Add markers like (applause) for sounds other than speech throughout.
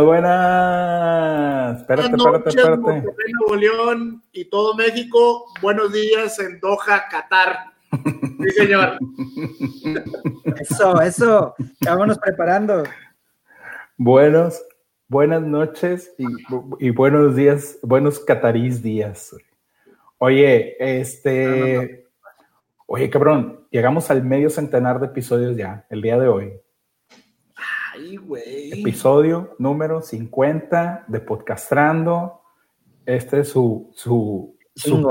Buenas, buenas, buenas. Espérate, espérate, espérate. Nuevo León y todo México. Buenos días en Doha, Qatar. Sí, señor. (laughs) Eso, eso. Vámonos preparando. Buenos, buenas noches y, buenos días, buenos catarís días. Oye, este. Oye, cabrón, llegamos al medio centenar de episodios ya, el día de hoy. Episodio número 50 de Podcastrando. Este es su, su,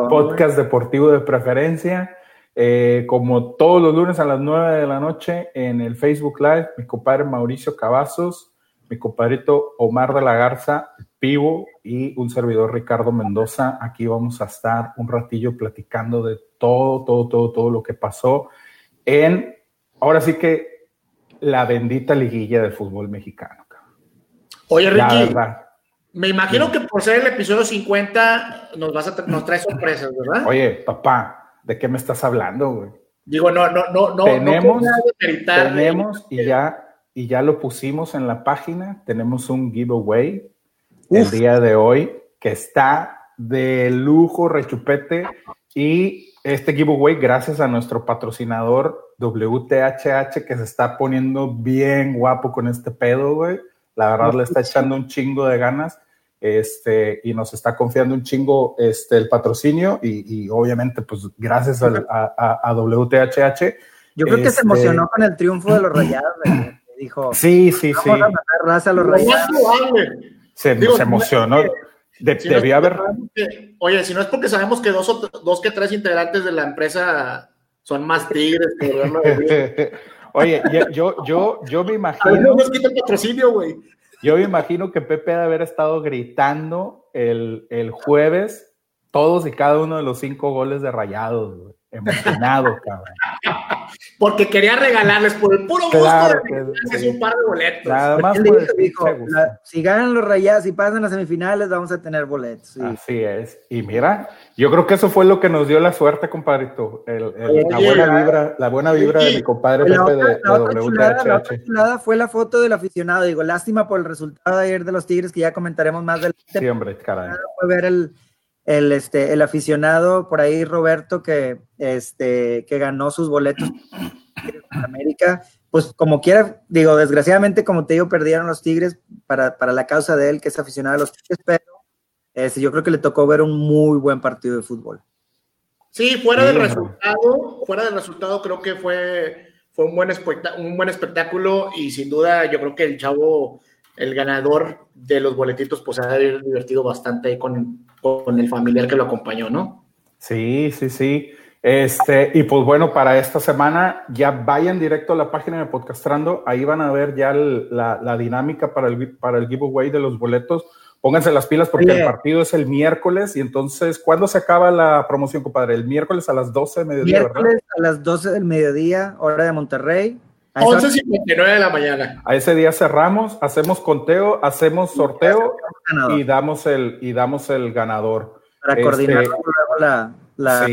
podcast deportivo de preferencia. Eh, como todos los lunes a las 9 de la noche en el Facebook Live, mi compadre Mauricio Cavazos, mi compadrito Omar de la Garza, Pivo y un servidor Ricardo Mendoza. Aquí vamos a estar un ratillo platicando de todo, todo, todo, todo lo que pasó en, ahora sí que la bendita liguilla del fútbol mexicano. Oye, Ricky, me imagino que por ser el episodio 50 nos, vas a nos trae sorpresas, ¿verdad? Oye, papá, ¿de qué me estás hablando, güey? Digo, no, no, no, no. Tenemos, tenemos y ya, y ya lo pusimos en la página. Tenemos un giveaway el día de hoy que está de lujo, rechupete. Y este giveaway, gracias a nuestro patrocinador WTHH que se está poniendo bien guapo con este pedo, güey. La verdad le está echando un chingo de ganas este, y nos está confiando un chingo este, el patrocinio y, obviamente pues gracias a, WTHH. Yo creo que se este, emocionó con el triunfo de los rayados, dijo. Sí, sí, sí. Vamos a matar raza a los rayados. Se, se emocionó. debía haber. oye, si no es porque sabemos que dos, dos que tres integrantes de la empresa son más tigres que (laughs) Oye, yo, yo, yo me imagino. Yo me imagino que Pepe debe haber estado gritando el, el jueves todos y cada uno de los cinco goles de rayados, güey emocionado, cabrón. (laughs) Porque quería regalarles por el puro gusto de un par de boletos. Nada más dijo, si ganan los rayados y pasan las semifinales, vamos a tener boletos. Así es. Y mira, yo creo que eso fue lo que nos dio la suerte, compadrito. El, la buena vibra, la buena vibra de mi compadre Pepe de, la WTHH. fue la foto del aficionado. Digo, lástima por el resultado de ayer de los Tigres, que ya comentaremos más del. Sí, hombre, caray. Fue ver el el, este, el aficionado por ahí, Roberto, que, este, que ganó sus boletos en América, pues como quiera, digo, desgraciadamente, como te digo, perdieron los Tigres para, la causa de él, que es aficionado a los Tigres, pero este, yo creo que le tocó ver un muy buen partido de fútbol. Sí, fuera del resultado, fuera del resultado, creo que fue, fue un, buen un buen espectáculo y sin duda yo creo que el chavo el ganador de los boletitos pues se ha divertido bastante con, con el familiar que lo acompañó, ¿no? Sí, sí, sí. Este, y pues bueno, para esta semana ya vayan directo a la página de Podcastrando, ahí van a ver ya la, la, dinámica para el, para el giveaway de los boletos. Pónganse las pilas porque el partido es el miércoles y entonces, ¿cuándo se acaba la promoción, compadre? El miércoles a las 12 de mediodía, miércoles a las 12 del mediodía, hora de Monterrey. 11.59 de la mañana. A ese día cerramos, hacemos conteo, hacemos sorteo y damos el, y damos el ganador. Para este, coordinar la, la,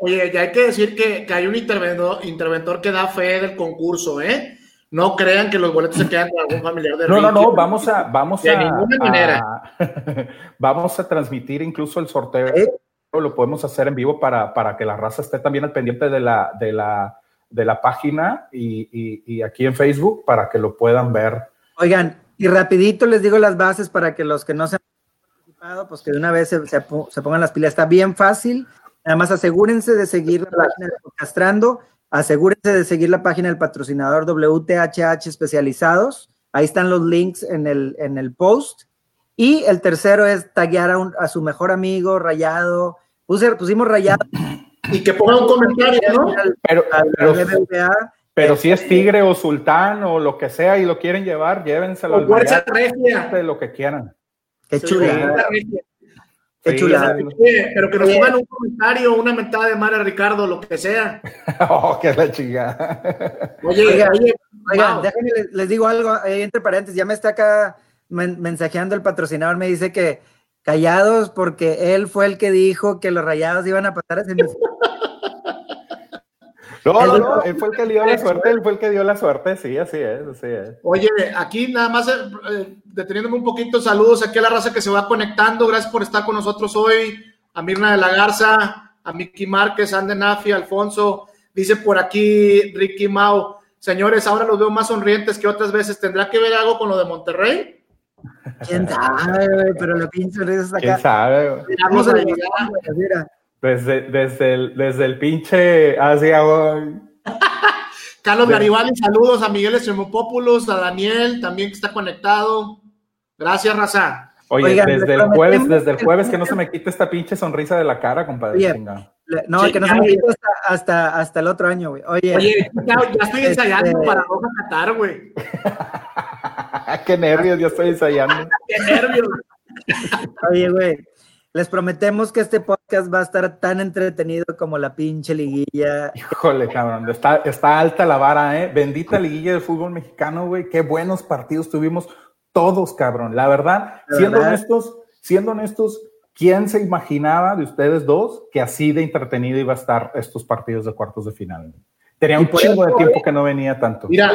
oye, ya hay que decir que, hay un interventor, interventor que da fe del concurso, ¿eh? No crean que los boletos se quedan con algún familiar de No, no, no, vamos a, vamos de ninguna manera. (laughs) vamos a transmitir incluso el sorteo lo podemos hacer en vivo para, para que la raza esté también al pendiente de la, de la, de la página y, y, aquí en Facebook para que lo puedan ver. Oigan, y rapidito les digo las bases para que los que no se han participado, pues que de una vez se, se, pongan las pilas. Está bien fácil. Nada más asegúrense de seguir la página de asegúrense de seguir la página del patrocinador WTHH Especializados. Ahí están los links en el, en el post. Y el tercero es taguear a, a su mejor amigo, rayado, pusimos rayado. Y que ponga un comentario, ¿no? Pero, pero, si es tigre o sultán o lo que sea y lo quieren llevar, llévenselo al fuerza regia. de lo que quieran. Qué chula. Qué chula. pero que nos pongan un comentario, una mentada de madre a Ricardo, lo que sea. (laughs) oh, qué la chingada. Oye, oye, oigan, déjenme les, digo algo ahí entre paréntesis, ya me está acá mensajeando el patrocinador, me dice que callados porque él fue el que dijo que los rayados iban a pasar a (laughs) No, no, no, él fue el que dio la suerte, él fue el que dio la suerte, sí, así es, así es. Oye, aquí nada más eh, deteniéndome un poquito, saludos aquí a la raza que se va conectando, gracias por estar con nosotros hoy, a Mirna de la Garza, a Miki Márquez, Ande Nafi, Alfonso, dice por aquí Ricky Mau, señores, ahora los veo más sonrientes que otras veces, ¿tendrá que ver algo con lo de Monterrey? ¿Quién sabe, Pero lo pinche acá. ¿Quién sabe, desde, desde, el, desde el pinche hacia hoy. (laughs) Carlos Garibaldi, saludos a Miguel Estremopópulos, a Daniel también que está conectado. Gracias, Raza. Oye, desde el jueves, desde el jueves que no se me quite esta pinche sonrisa de la cara, compadre. no, que no se me quite hasta, hasta, el otro año, güey. Oye, Oye ya, estoy ensayando este para Roja Qatar, güey. (laughs) (laughs) Qué nervios, ya estoy ensayando. (laughs) Qué nervios. Oye, güey, les prometemos que este podcast va a estar tan entretenido como la pinche liguilla. Híjole, cabrón, está, está alta la vara, ¿eh? Bendita liguilla del fútbol mexicano, güey. Qué buenos partidos tuvimos todos, cabrón. La verdad, siendo honestos, siendo honestos, ¿quién se imaginaba de ustedes dos que así de entretenido iba a estar estos partidos de cuartos de final? Tenía un chingo de tiempo que no venía tanto. Mira,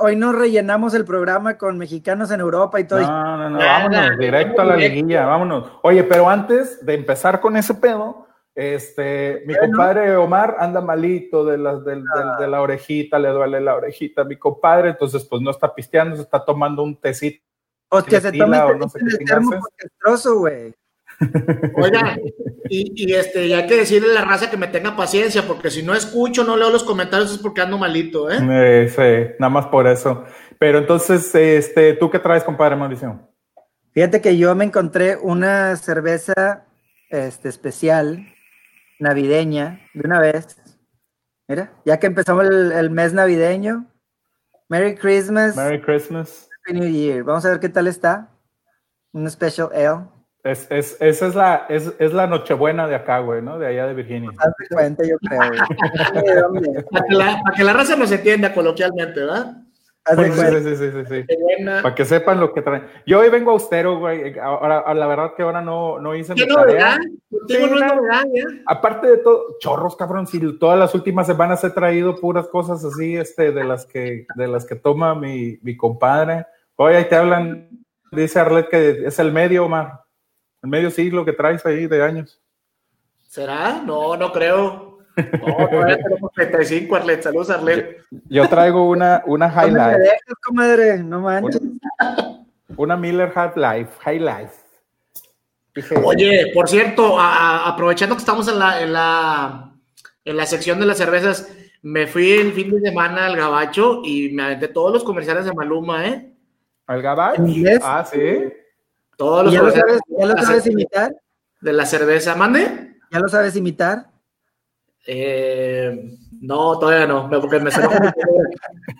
hoy no, rellenamos el programa con mexicanos en Europa y todo. No, no, no, vámonos, directo a la liguilla, vámonos. Oye, pero antes de empezar con ese pedo, este, mi compadre Omar anda malito de la, de, de, la orejita, le duele la orejita a mi compadre, entonces pues no está pisteando, se está tomando un tecito. Hostia, se toma o no sé qué güey. Oiga, y, este, y hay que decirle a la raza que me tenga paciencia, porque si no escucho, no leo los comentarios, es porque ando malito, ¿eh? ¿eh? sí, nada más por eso. Pero entonces, este, ¿tú qué traes, compadre Mauricio? Fíjate que yo me encontré una cerveza este, especial, navideña, de una vez. Mira, ya que empezamos el, el mes navideño. Merry Christmas. Merry Christmas. Happy New Year. Vamos a ver qué tal está. Un special ale. Es, es, esa es la, es, es, la Nochebuena de acá, güey, ¿no? De allá de Virginia. cuenta, yo creo, para, que la, para que la raza nos entienda coloquialmente, ¿verdad? Sí, sí, sí, sí, sí. Para que sepan lo que traen. Yo hoy vengo austero, güey. Ahora, la verdad que ahora no, no hice mi tarea. Tengo Aparte de todo, chorros, cabrón. Si todas las últimas semanas he traído puras cosas así, este, de las que, de las que toma mi, mi compadre. Hoy ahí te hablan, dice Arlet que es el medio, Omar. El medio siglo que traes ahí de años. ¿Será? No, no creo. No, tenemos 35, Arlet. Saludos, Arlet. Yo, traigo una, una High Life. comadre, no manches. Una, Miller High Life, High Life. Oye, por cierto, aprovechando que estamos en la, en, la, en la sección de las cervezas, me fui el fin de semana al Gabacho y me aventé todos los comerciales de Maluma, ¿eh? ¿Al Gabacho? Ah, sí. Todos los ¿Ya, lo sabes, ¿Ya lo sabes imitar? De la cerveza, mande. ¿Ya lo sabes imitar? Eh, no, todavía no, porque me se enoja, mi,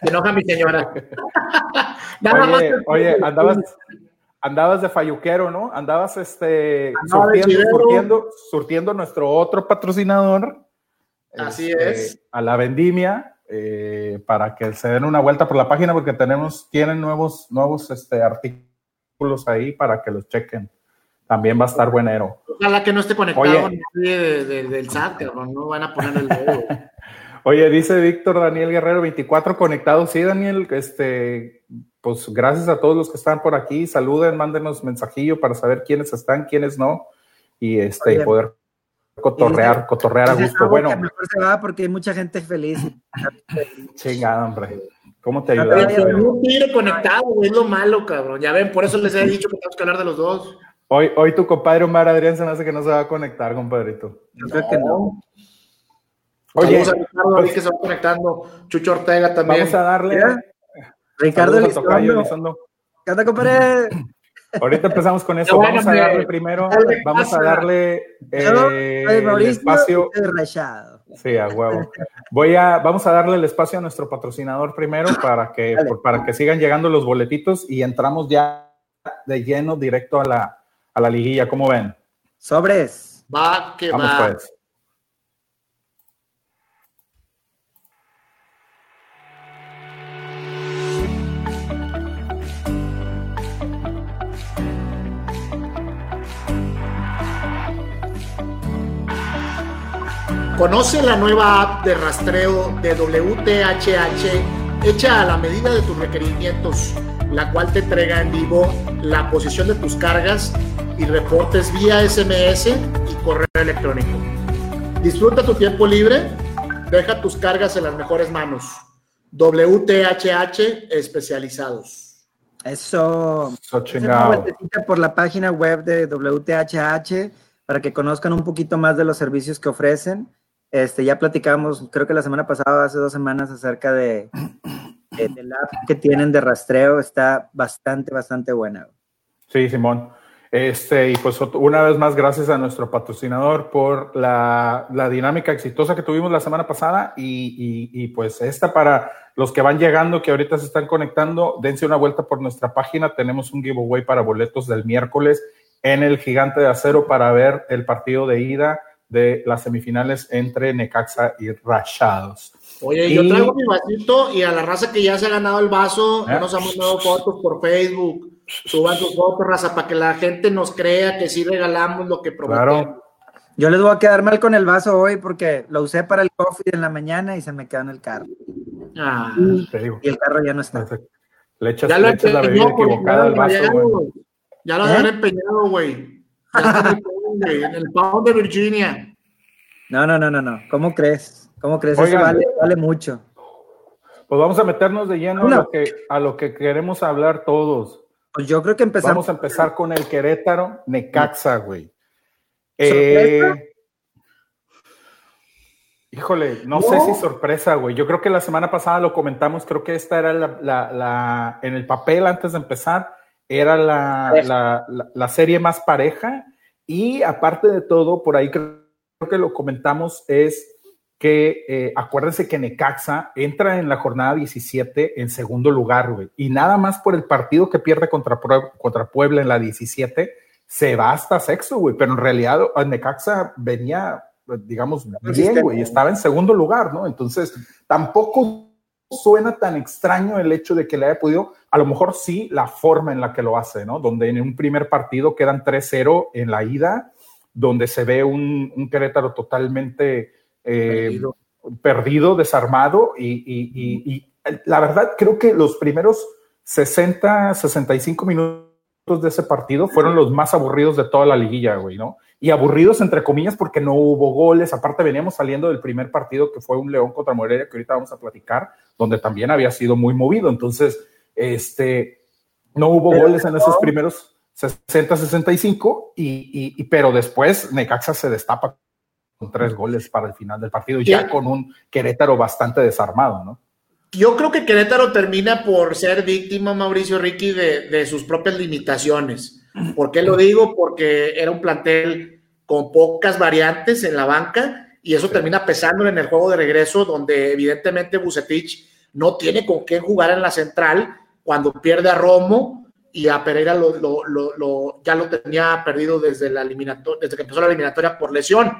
se enoja mi señora. (laughs) oye, oye, andabas, andabas de falluquero, ¿no? Andabas este, surtiendo, surtiendo, surtiendo, nuestro otro patrocinador. Así este, es. A la vendimia, eh, para que se den una vuelta por la página, porque tenemos, tienen nuevos, nuevos este, artículos ahí para que los chequen. También va a estar buenero. Ojalá que no esté conectado del SAT, no van a poner el dedo. (laughs) Oye, dice Víctor Daniel Guerrero, 24 conectados. Sí, Daniel, este, pues gracias a todos los que están por aquí. Saluden, mándenos mensajillo para saber quiénes están, quiénes no. Y este, poder cotorrear, cotorrear a gusto. Bueno. mejor se va porque hay mucha gente feliz. (laughs) Chingada, hombre. ¿Cómo te ayuda? Un tiro conectado, es lo malo, cabrón. Ya ven, por eso les he dicho que tenemos que hablar de los dos. Hoy, hoy tu compadre Omar Adrián se me hace que no se va a conectar, compadrito. Yo creo que no. Oye, vamos a Ricardo pues, que se va conectando. Chucho Ortega también. Vamos a darle. Ricardo Elizondo. ¿Qué onda, compadre? Ahorita empezamos con (laughs) eso. Vamos a darle primero, vamos a darle eh, el espacio. Sí, a huevo. Voy a, vamos a darle el espacio a nuestro patrocinador primero para que, para que sigan llegando los boletitos y entramos ya de lleno directo a la, a la liguilla. ¿Cómo ven? Sobres. Va que vamos va. Pues. Conoce la nueva app de rastreo de WTHH hecha a la medida de tus requerimientos, la cual te entrega en vivo la posición de tus cargas y reportes vía SMS y correo electrónico. Disfruta tu tiempo libre, deja tus cargas en las mejores manos. WTHH especializados. Eso. Una por la página web de WTHH para que conozcan un poquito más de los servicios que ofrecen. Este, ya platicamos, creo que la semana pasada, hace dos semanas, acerca de, de, app que tienen de rastreo. Está bastante, bastante buena. Sí, Simón. Este, y pues una vez más, gracias a nuestro patrocinador por la, la dinámica exitosa que tuvimos la semana pasada y, y, pues esta para los que van llegando, que ahorita se están conectando, dense una vuelta por nuestra página. Tenemos un giveaway para boletos del miércoles en el Gigante de Acero para ver el partido de ida de las semifinales entre Necaxa y Rachados. Oye, yo traigo mi vasito y a la raza que ya se ha ganado el vaso, ya ¿Eh? nos hemos dado fotos por Facebook. Suban sus fotos, raza, para que la gente nos crea que sí regalamos lo que prometemos. Yo les voy a quedar mal con el vaso hoy porque lo usé para el coffee en la mañana y se me quedó en el carro. Ah, y, el carro ya no está. Le echas, le echas la bebida equivocada al vaso, güey. Ya lo habían ¿Eh? empeñado, güey. (laughs) en el Pound de Virginia. No, no, no, no, no. ¿Cómo crees? ¿Cómo crees? Eso vale, vale, mucho. Pues vamos a meternos de lleno a, lo que, a lo que queremos hablar todos. Pues yo creo que empezamos. Vamos a empezar con el Querétaro Necaxa, güey. Eh, híjole, no, sé si sorpresa, güey. Yo creo que la semana pasada lo comentamos. Creo que esta era la, la, en el papel antes de empezar era la, la, serie más pareja y aparte de todo, por ahí creo que lo comentamos, es que eh, acuérdense que Necaxa entra en la jornada 17 en segundo lugar, güey, y nada más por el partido que pierde contra, contra Puebla en la 17, se va hasta sexto, güey, pero en realidad Necaxa venía, digamos, bien, güey, estaba en segundo lugar, ¿no? Entonces, tampoco suena tan extraño el hecho de que le haya podido, a lo mejor sí la forma en la que lo hace, ¿no? Donde en un primer partido quedan 3-0 en la ida, donde se ve un, un Querétaro totalmente eh, perdido. desarmado y, la verdad creo que los primeros 60, 65 minutos de ese partido fueron los más aburridos de toda la liguilla, güey, ¿no? Y aburridos entre comillas porque no hubo goles, aparte veníamos saliendo del primer partido que fue un León contra Morelia que ahorita vamos a platicar, donde también había sido muy movido, entonces, este, no hubo goles en esos primeros 60, 65 y, y, pero después Necaxa se destapa con tres goles para el final del partido, ya con un Querétaro bastante desarmado, ¿no? Yo creo que Querétaro termina por ser víctima, Mauricio Ricky, de, de sus propias limitaciones. ¿Por qué lo digo? Porque era un plantel con pocas variantes en la banca y eso termina pesando en el juego de regreso, donde evidentemente Bucetich no tiene con qué jugar en la central cuando pierde a Romo y a Pereira lo, lo, lo, ya lo tenía perdido desde, la desde que empezó la eliminatoria por lesión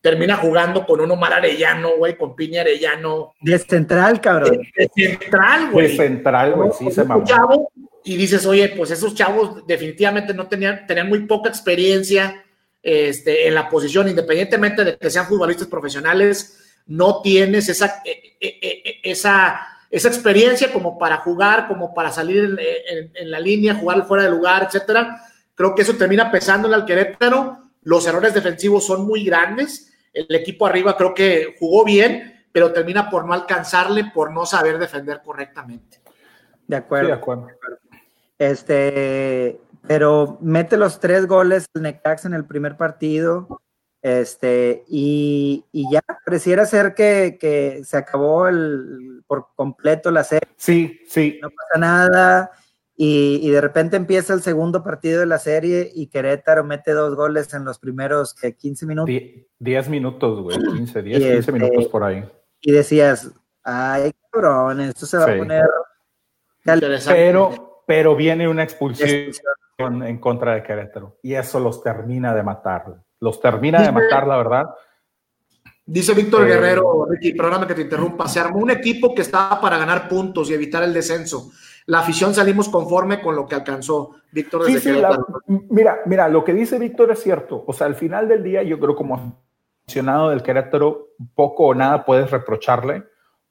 termina jugando con un Omar Arellano, güey, con Piña Arellano. De central, cabrón. De, central, güey. De central, güey, sí se mamó. y dices, oye, pues esos chavos definitivamente no tenían, tenían muy poca experiencia este, en la posición, independientemente de que sean futbolistas profesionales, no tienes esa, e, e, e, esa, esa experiencia como para jugar, como para salir en, la línea, jugar fuera de lugar, etcétera. Creo que eso termina pesándole al Querétaro. Los errores defensivos son muy grandes el equipo arriba creo que jugó bien, pero termina por no alcanzarle, por no saber defender correctamente. De acuerdo. de acuerdo. Este, pero mete los tres goles el Necaxa en el primer partido. Este, y, ya pareciera ser que, que, se acabó el, por completo la serie. Sí, sí. No pasa nada. Y, de repente empieza el segundo partido de la serie y Querétaro mete dos goles en los primeros 15 minutos. 10 minutos, güey, 15, 10, 15 este, minutos por ahí. Y decías, ay, cabrón, esto se va a poner... Pero, pero viene una expulsión en contra de Querétaro y eso los termina de matar. Los termina de matar, la verdad. Dice Víctor eh, Guerrero, Ricky, perdóname que te interrumpa, se armó un equipo que estaba para ganar puntos y evitar el descenso la afición salimos conforme con lo que alcanzó Víctor. Desde sí, sí, mira, mira, lo que dice Víctor es cierto. O sea, al final del día, yo creo como aficionado del Querétaro poco o nada puedes reprocharle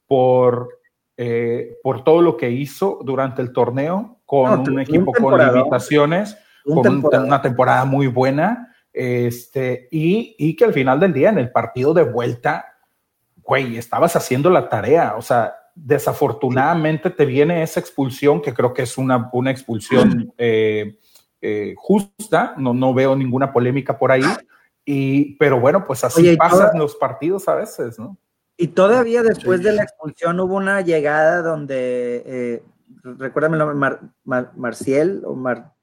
por, eh, por todo lo que hizo durante el torneo con un equipo con limitaciones, con una temporada muy buena, este, y, y, que al final del día en el partido de vuelta, güey, estabas haciendo la tarea, o sea, desafortunadamente te viene esa expulsión, que creo que es una, una expulsión eh, eh, justa, no, no veo ninguna polémica por ahí, y, pero bueno, pues así pasan los partidos a veces, ¿no? Y todavía después de la expulsión hubo una llegada donde, eh, recuérdame el nombre, Marciel, o Mar,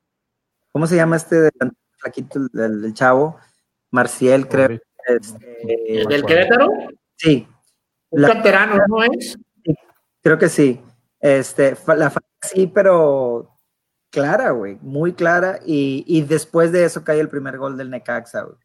¿cómo se llama este flaquito del, chavo? Marciel, creo. Este, ¿Del Querétaro? Sí. Un canterano, ¿no es? Creo que sí. Este, la sí, pero clara, güey, muy clara. Y, y, después de eso cae el primer gol del Necaxa, güey.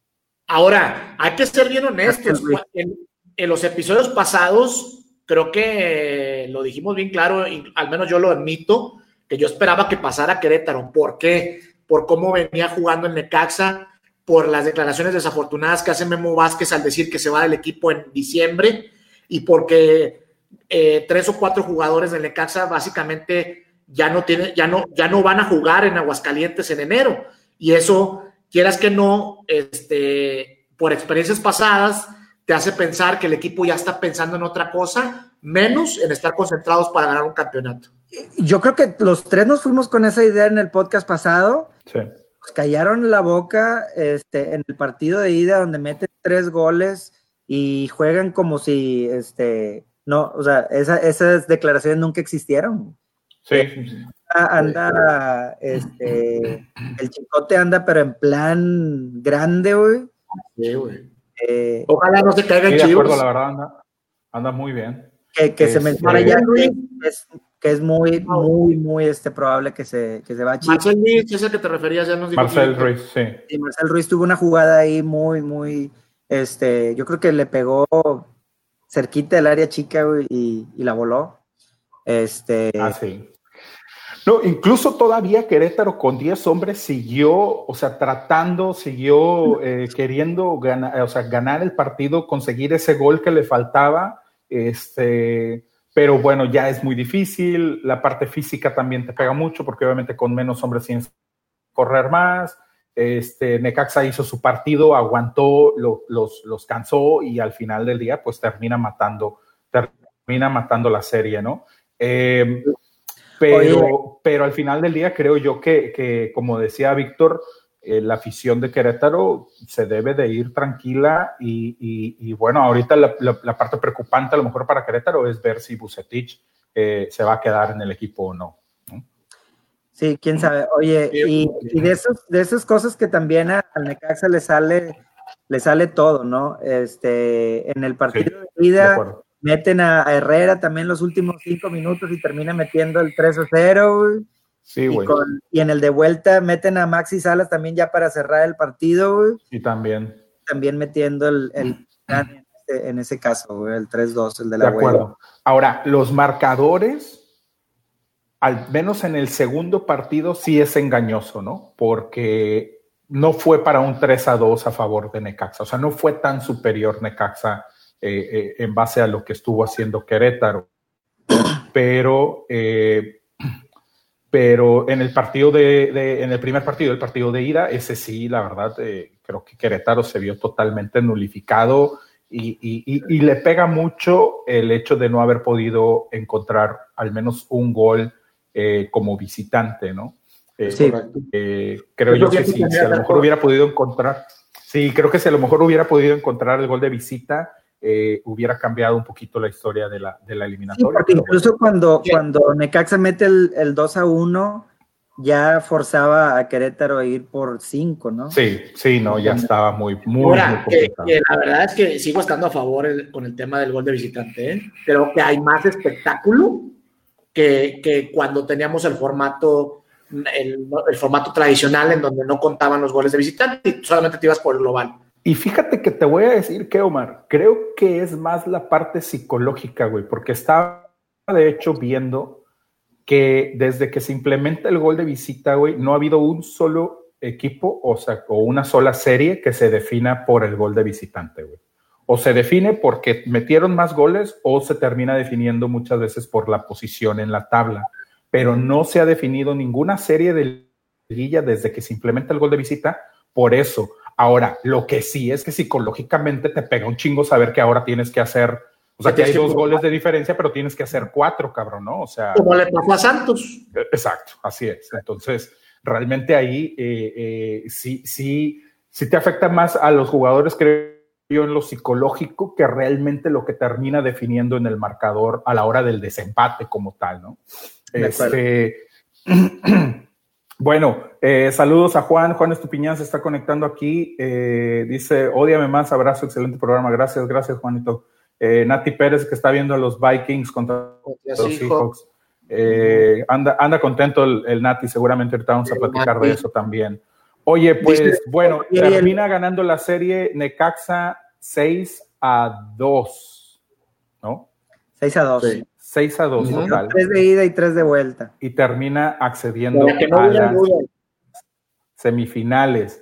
Ahora, hay que ser bien honestos. En, en, los episodios pasados, creo que lo dijimos bien claro, al menos yo lo admito, que yo esperaba que pasara Querétaro. ¿Por qué? Por cómo venía jugando el Necaxa, por las declaraciones desafortunadas que hace Memo Vázquez al decir que se va del equipo en diciembre y porque eh, tres o cuatro jugadores del Necaxa básicamente ya no, tiene, ya, no, ya no van a jugar en Aguascalientes en enero. Y eso, quieras que no, este, por experiencias pasadas, te hace pensar que el equipo ya está pensando en otra cosa, menos en estar concentrados para ganar un campeonato. Yo creo que los tres nos fuimos con esa idea en el podcast pasado. Sí. callaron la boca este, en el partido de ida donde meten tres goles y juegan como si este, no, o sea, esas declaraciones nunca existieron. Sí. Anda, este, el chicote anda, pero en plan grande, güey. Sí, güey. Eh, Ojalá no se caiga el sí, de acuerdo, la verdad, anda, anda muy bien. Que, que se menciona ya, es, que es muy, muy, muy este, probable que se, que se va a Marcel Ruiz, ese que te referías, ya nos dijo. Marcel Ruiz, sí. Y Marcel Ruiz tuvo una jugada ahí muy, muy, este, yo creo que le pegó cerquita del área chica y, la voló. Este, ah, sí. No, incluso todavía Querétaro con 10 hombres siguió, o sea, tratando, siguió eh, (laughs) queriendo ganar, o sea, ganar el partido, conseguir ese gol que le faltaba. Este, pero bueno, ya es muy difícil. La parte física también te pega mucho porque obviamente con menos hombres tienes que correr más. Este, Necaxa hizo su partido, aguantó, los, los cansó y al final del día, pues termina matando, termina matando la serie, ¿no? Eh, pero, pero al final del día creo yo que, que como decía Víctor, eh, la afición de Querétaro se debe de ir tranquila y, y, bueno, ahorita la, la, parte preocupante a lo mejor para Querétaro es ver si Bucetich eh, se va a quedar en el equipo o no. Sí, quién sabe. Oye, y, de, esos, de esas cosas que también al Necaxa le sale, le sale todo, ¿no? Este, en el partido de ida meten a, Herrera también los últimos cinco minutos y termina metiendo el 3 0. Sí, güey. Y, en el de vuelta meten a Maxi Salas también ya para cerrar el partido, güey. Y también. También metiendo el, el en ese caso, güey, el 3-2, el de la De acuerdo. Ahora, los marcadores al menos en el segundo partido sí es engañoso, ¿no? Porque no fue para un 3 a 2 a favor de Necaxa, o sea, no fue tan superior Necaxa eh, eh, en base a lo que estuvo haciendo Querétaro. Pero, eh, pero en el partido de, en el primer partido, el partido de ida, ese sí, la verdad, creo que Querétaro se vio totalmente nulificado y, y, le pega mucho el hecho de no haber podido encontrar al menos un gol eh, como visitante, ¿no? Eh, sí. Eh, creo yo que, si, a lo mejor hubiera podido encontrar, sí, creo que si a lo mejor hubiera podido encontrar el gol de visita, hubiera cambiado un poquito la historia de la, de la eliminatoria. incluso cuando, cuando Necaxa mete el, el 2 a 1, ya forzaba a Querétaro a ir por 5, ¿no? Sí, sí, no, ya estaba muy, muy, Ahora, la verdad es que sigo estando a favor con el tema del gol de visitante, ¿eh? Creo que hay más espectáculo que, cuando teníamos el formato, el, formato tradicional en donde no contaban los goles de visitante y solamente te ibas por el global. Y fíjate que te voy a decir que, Omar, creo que es más la parte psicológica, güey, porque estaba de hecho viendo que desde que se implementa el gol de visita, güey, no ha habido un solo equipo, o sea, o una sola serie que se defina por el gol de visitante, güey. O se define porque metieron más goles o se termina definiendo muchas veces por la posición en la tabla. Pero no se ha definido ninguna serie de liguilla desde que se implementa el gol de visita por eso. Ahora, lo que sí es que psicológicamente te pega un chingo saber que ahora tienes que hacer, o sea, que hay dos goles de diferencia, pero tienes que hacer cuatro, cabrón, ¿no? O sea. Como le pasó a Santos. Exacto, así es. Entonces, realmente ahí eh, eh, sí, sí, sí te afecta más a los jugadores, creo yo, en lo psicológico que realmente lo que termina definiendo en el marcador a la hora del desempate como tal, ¿no? Este, (clears throat) Bueno, eh, saludos a Juan. Juan Estupiñán se está conectando aquí. Eh, dice, odiame más, abrazo, excelente programa. Gracias, gracias, Juanito. Eh, Nati Pérez, que está viendo a los Vikings contra los Seahawks. anda, anda contento el, Nati, seguramente ahorita vamos a platicar de eso también. Oye, pues bueno, termina ganando la serie Necaxa 6 a 2, ¿no? 6 a 2. 6 a 2 total. 3 de ida y 3 de vuelta. Y termina accediendo a las semifinales.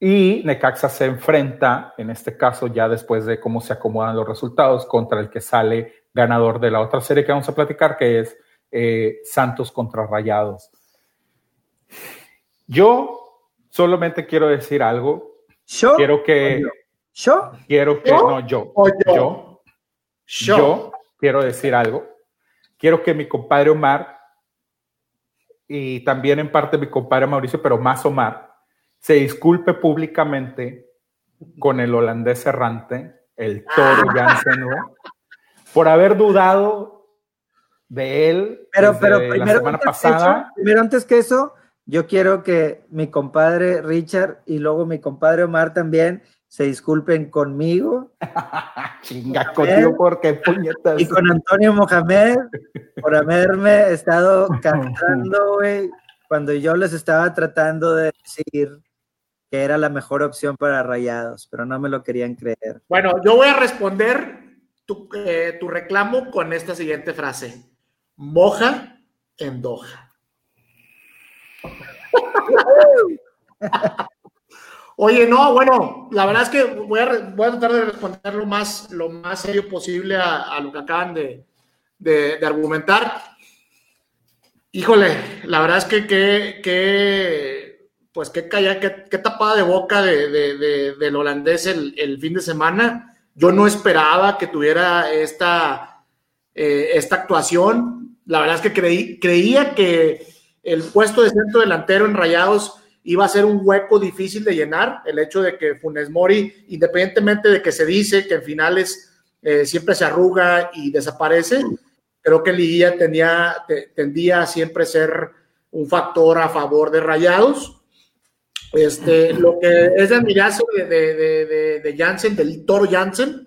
Y Necaxa se enfrenta, en este caso ya después de cómo se acomodan los resultados, contra el que sale ganador de la otra serie que vamos a platicar, que es eh, Santos contra Rayados. Yo solamente quiero decir algo. ¿Yo? Quiero que... ¿Yo? Quiero que... No, yo. Yo. Yo quiero decir algo quiero que mi compadre Omar y también en parte mi compadre Mauricio, pero más Omar, se disculpe públicamente con el holandés errante, el toro (laughs) Jansen, por haber dudado de él pero, pero primero, la semana pasada. primero, antes que eso, yo quiero que mi compadre Richard y luego mi compadre Omar también se disculpen conmigo. (laughs) Chinga contigo porque puñetas. Y con Antonio Mohamed por haberme estado (laughs) cantando, güey, cuando yo les estaba tratando de decir que era la mejor opción para Rayados, pero no me lo querían creer. Bueno, yo voy a responder tu, eh, tu reclamo con esta siguiente frase. Moja en Doha. Oye, no, bueno, la verdad es que voy a, a tratar de responder lo más, lo más serio posible a, lo que acaban de, de, argumentar. Híjole, la verdad es que, que, pues qué, calla, qué, qué, tapada de boca de del holandés el, el, fin de semana. Yo no esperaba que tuviera esta, eh, esta actuación. La verdad es que creí, creía que el puesto de centro delantero en Rayados iba a ser un hueco difícil de llenar. El hecho de que Funes Mori, independientemente de que se dice que en finales eh, siempre se arruga y desaparece, creo que Liguilla tenía, tendía a siempre ser un factor a favor de Rayados. Este, lo que es de admirarse de, de, de, Jansen, del Toro Jansen,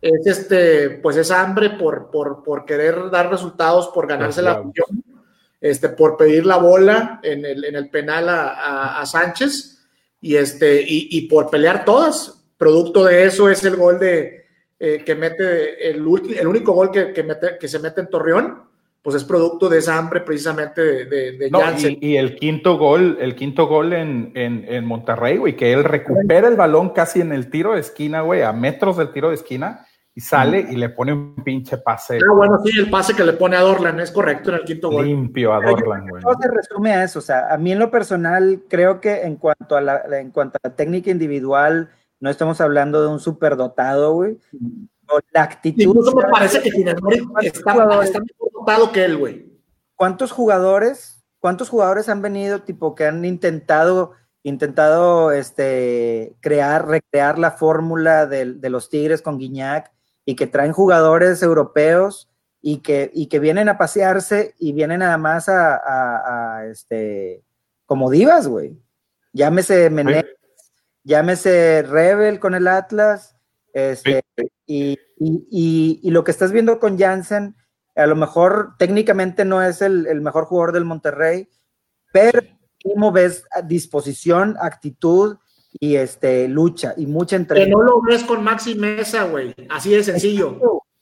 es este, pues esa hambre por, por, por querer dar resultados, por ganarse la afición este, por pedir la bola en el, en el penal a, a, Sánchez y, este, y, y, por pelear todas. Producto de eso es el gol de, eh, que mete, el, el único gol que, que, mete, que se mete en Torreón, pues es producto de esa hambre precisamente de, de, no, y, y, el quinto gol, el quinto gol en, en, en Monterrey, güey, que él recupera el balón casi en el tiro de esquina, güey, a metros del tiro de esquina, y sale y le pone un pinche pase. Ah, bueno, sí, el pase que le pone a Dorlan es correcto en el quinto gol. Limpio a Dorlan, güey. se resume a eso, o sea, a mí en lo personal creo que en cuanto a la, en cuanto a la técnica individual, no estamos hablando de un superdotado, güey. La actitud. Incluso me parece que está, está mejor dotado que él, güey. ¿Cuántos jugadores, cuántos jugadores han venido, tipo, que han intentado intentado este, crear, recrear la fórmula de, de, los Tigres con Guiñac y que traen jugadores europeos y que, y que vienen a pasearse y vienen nada más a, a, este, como divas, güey. Llámese Menez, llámese Rebel con el Atlas, este, y, y, y, lo que estás viendo con Jansen, a lo mejor técnicamente no es el, el mejor jugador del Monterrey, pero ¿cómo ves disposición, actitud y este, lucha y mucha entrega. Que no lo ves con Maxi Mesa, güey. Así de sencillo.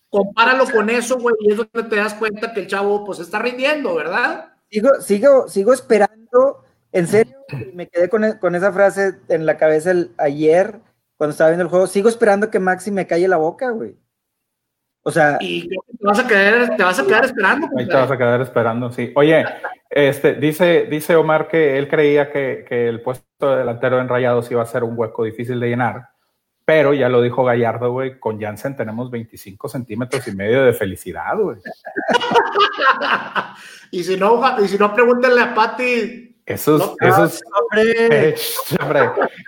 Compáralo con eso, güey, y es donde te das cuenta que el chavo pues está rindiendo, ¿verdad? Sigo, sigo, sigo esperando, en serio, me quedé con, e, con esa frase en la cabeza el, ayer, cuando estaba viendo el juego. Sigo esperando que Maxi me calle la boca, güey. O sea. Y te vas a quedar, te vas a quedar esperando. Ahí te vas a quedar esperando, sí. Oye, este, dice, dice Omar que él creía que, que el puesto de delantero en Rayados iba a ser un hueco difícil de llenar. Pero ya lo dijo Gallardo, güey, con Jansen tenemos 25 centímetros y medio de felicidad, güey. (laughs) y si no, y si no, pregúntale a Pati. Esos, esos, (laughs) hombre.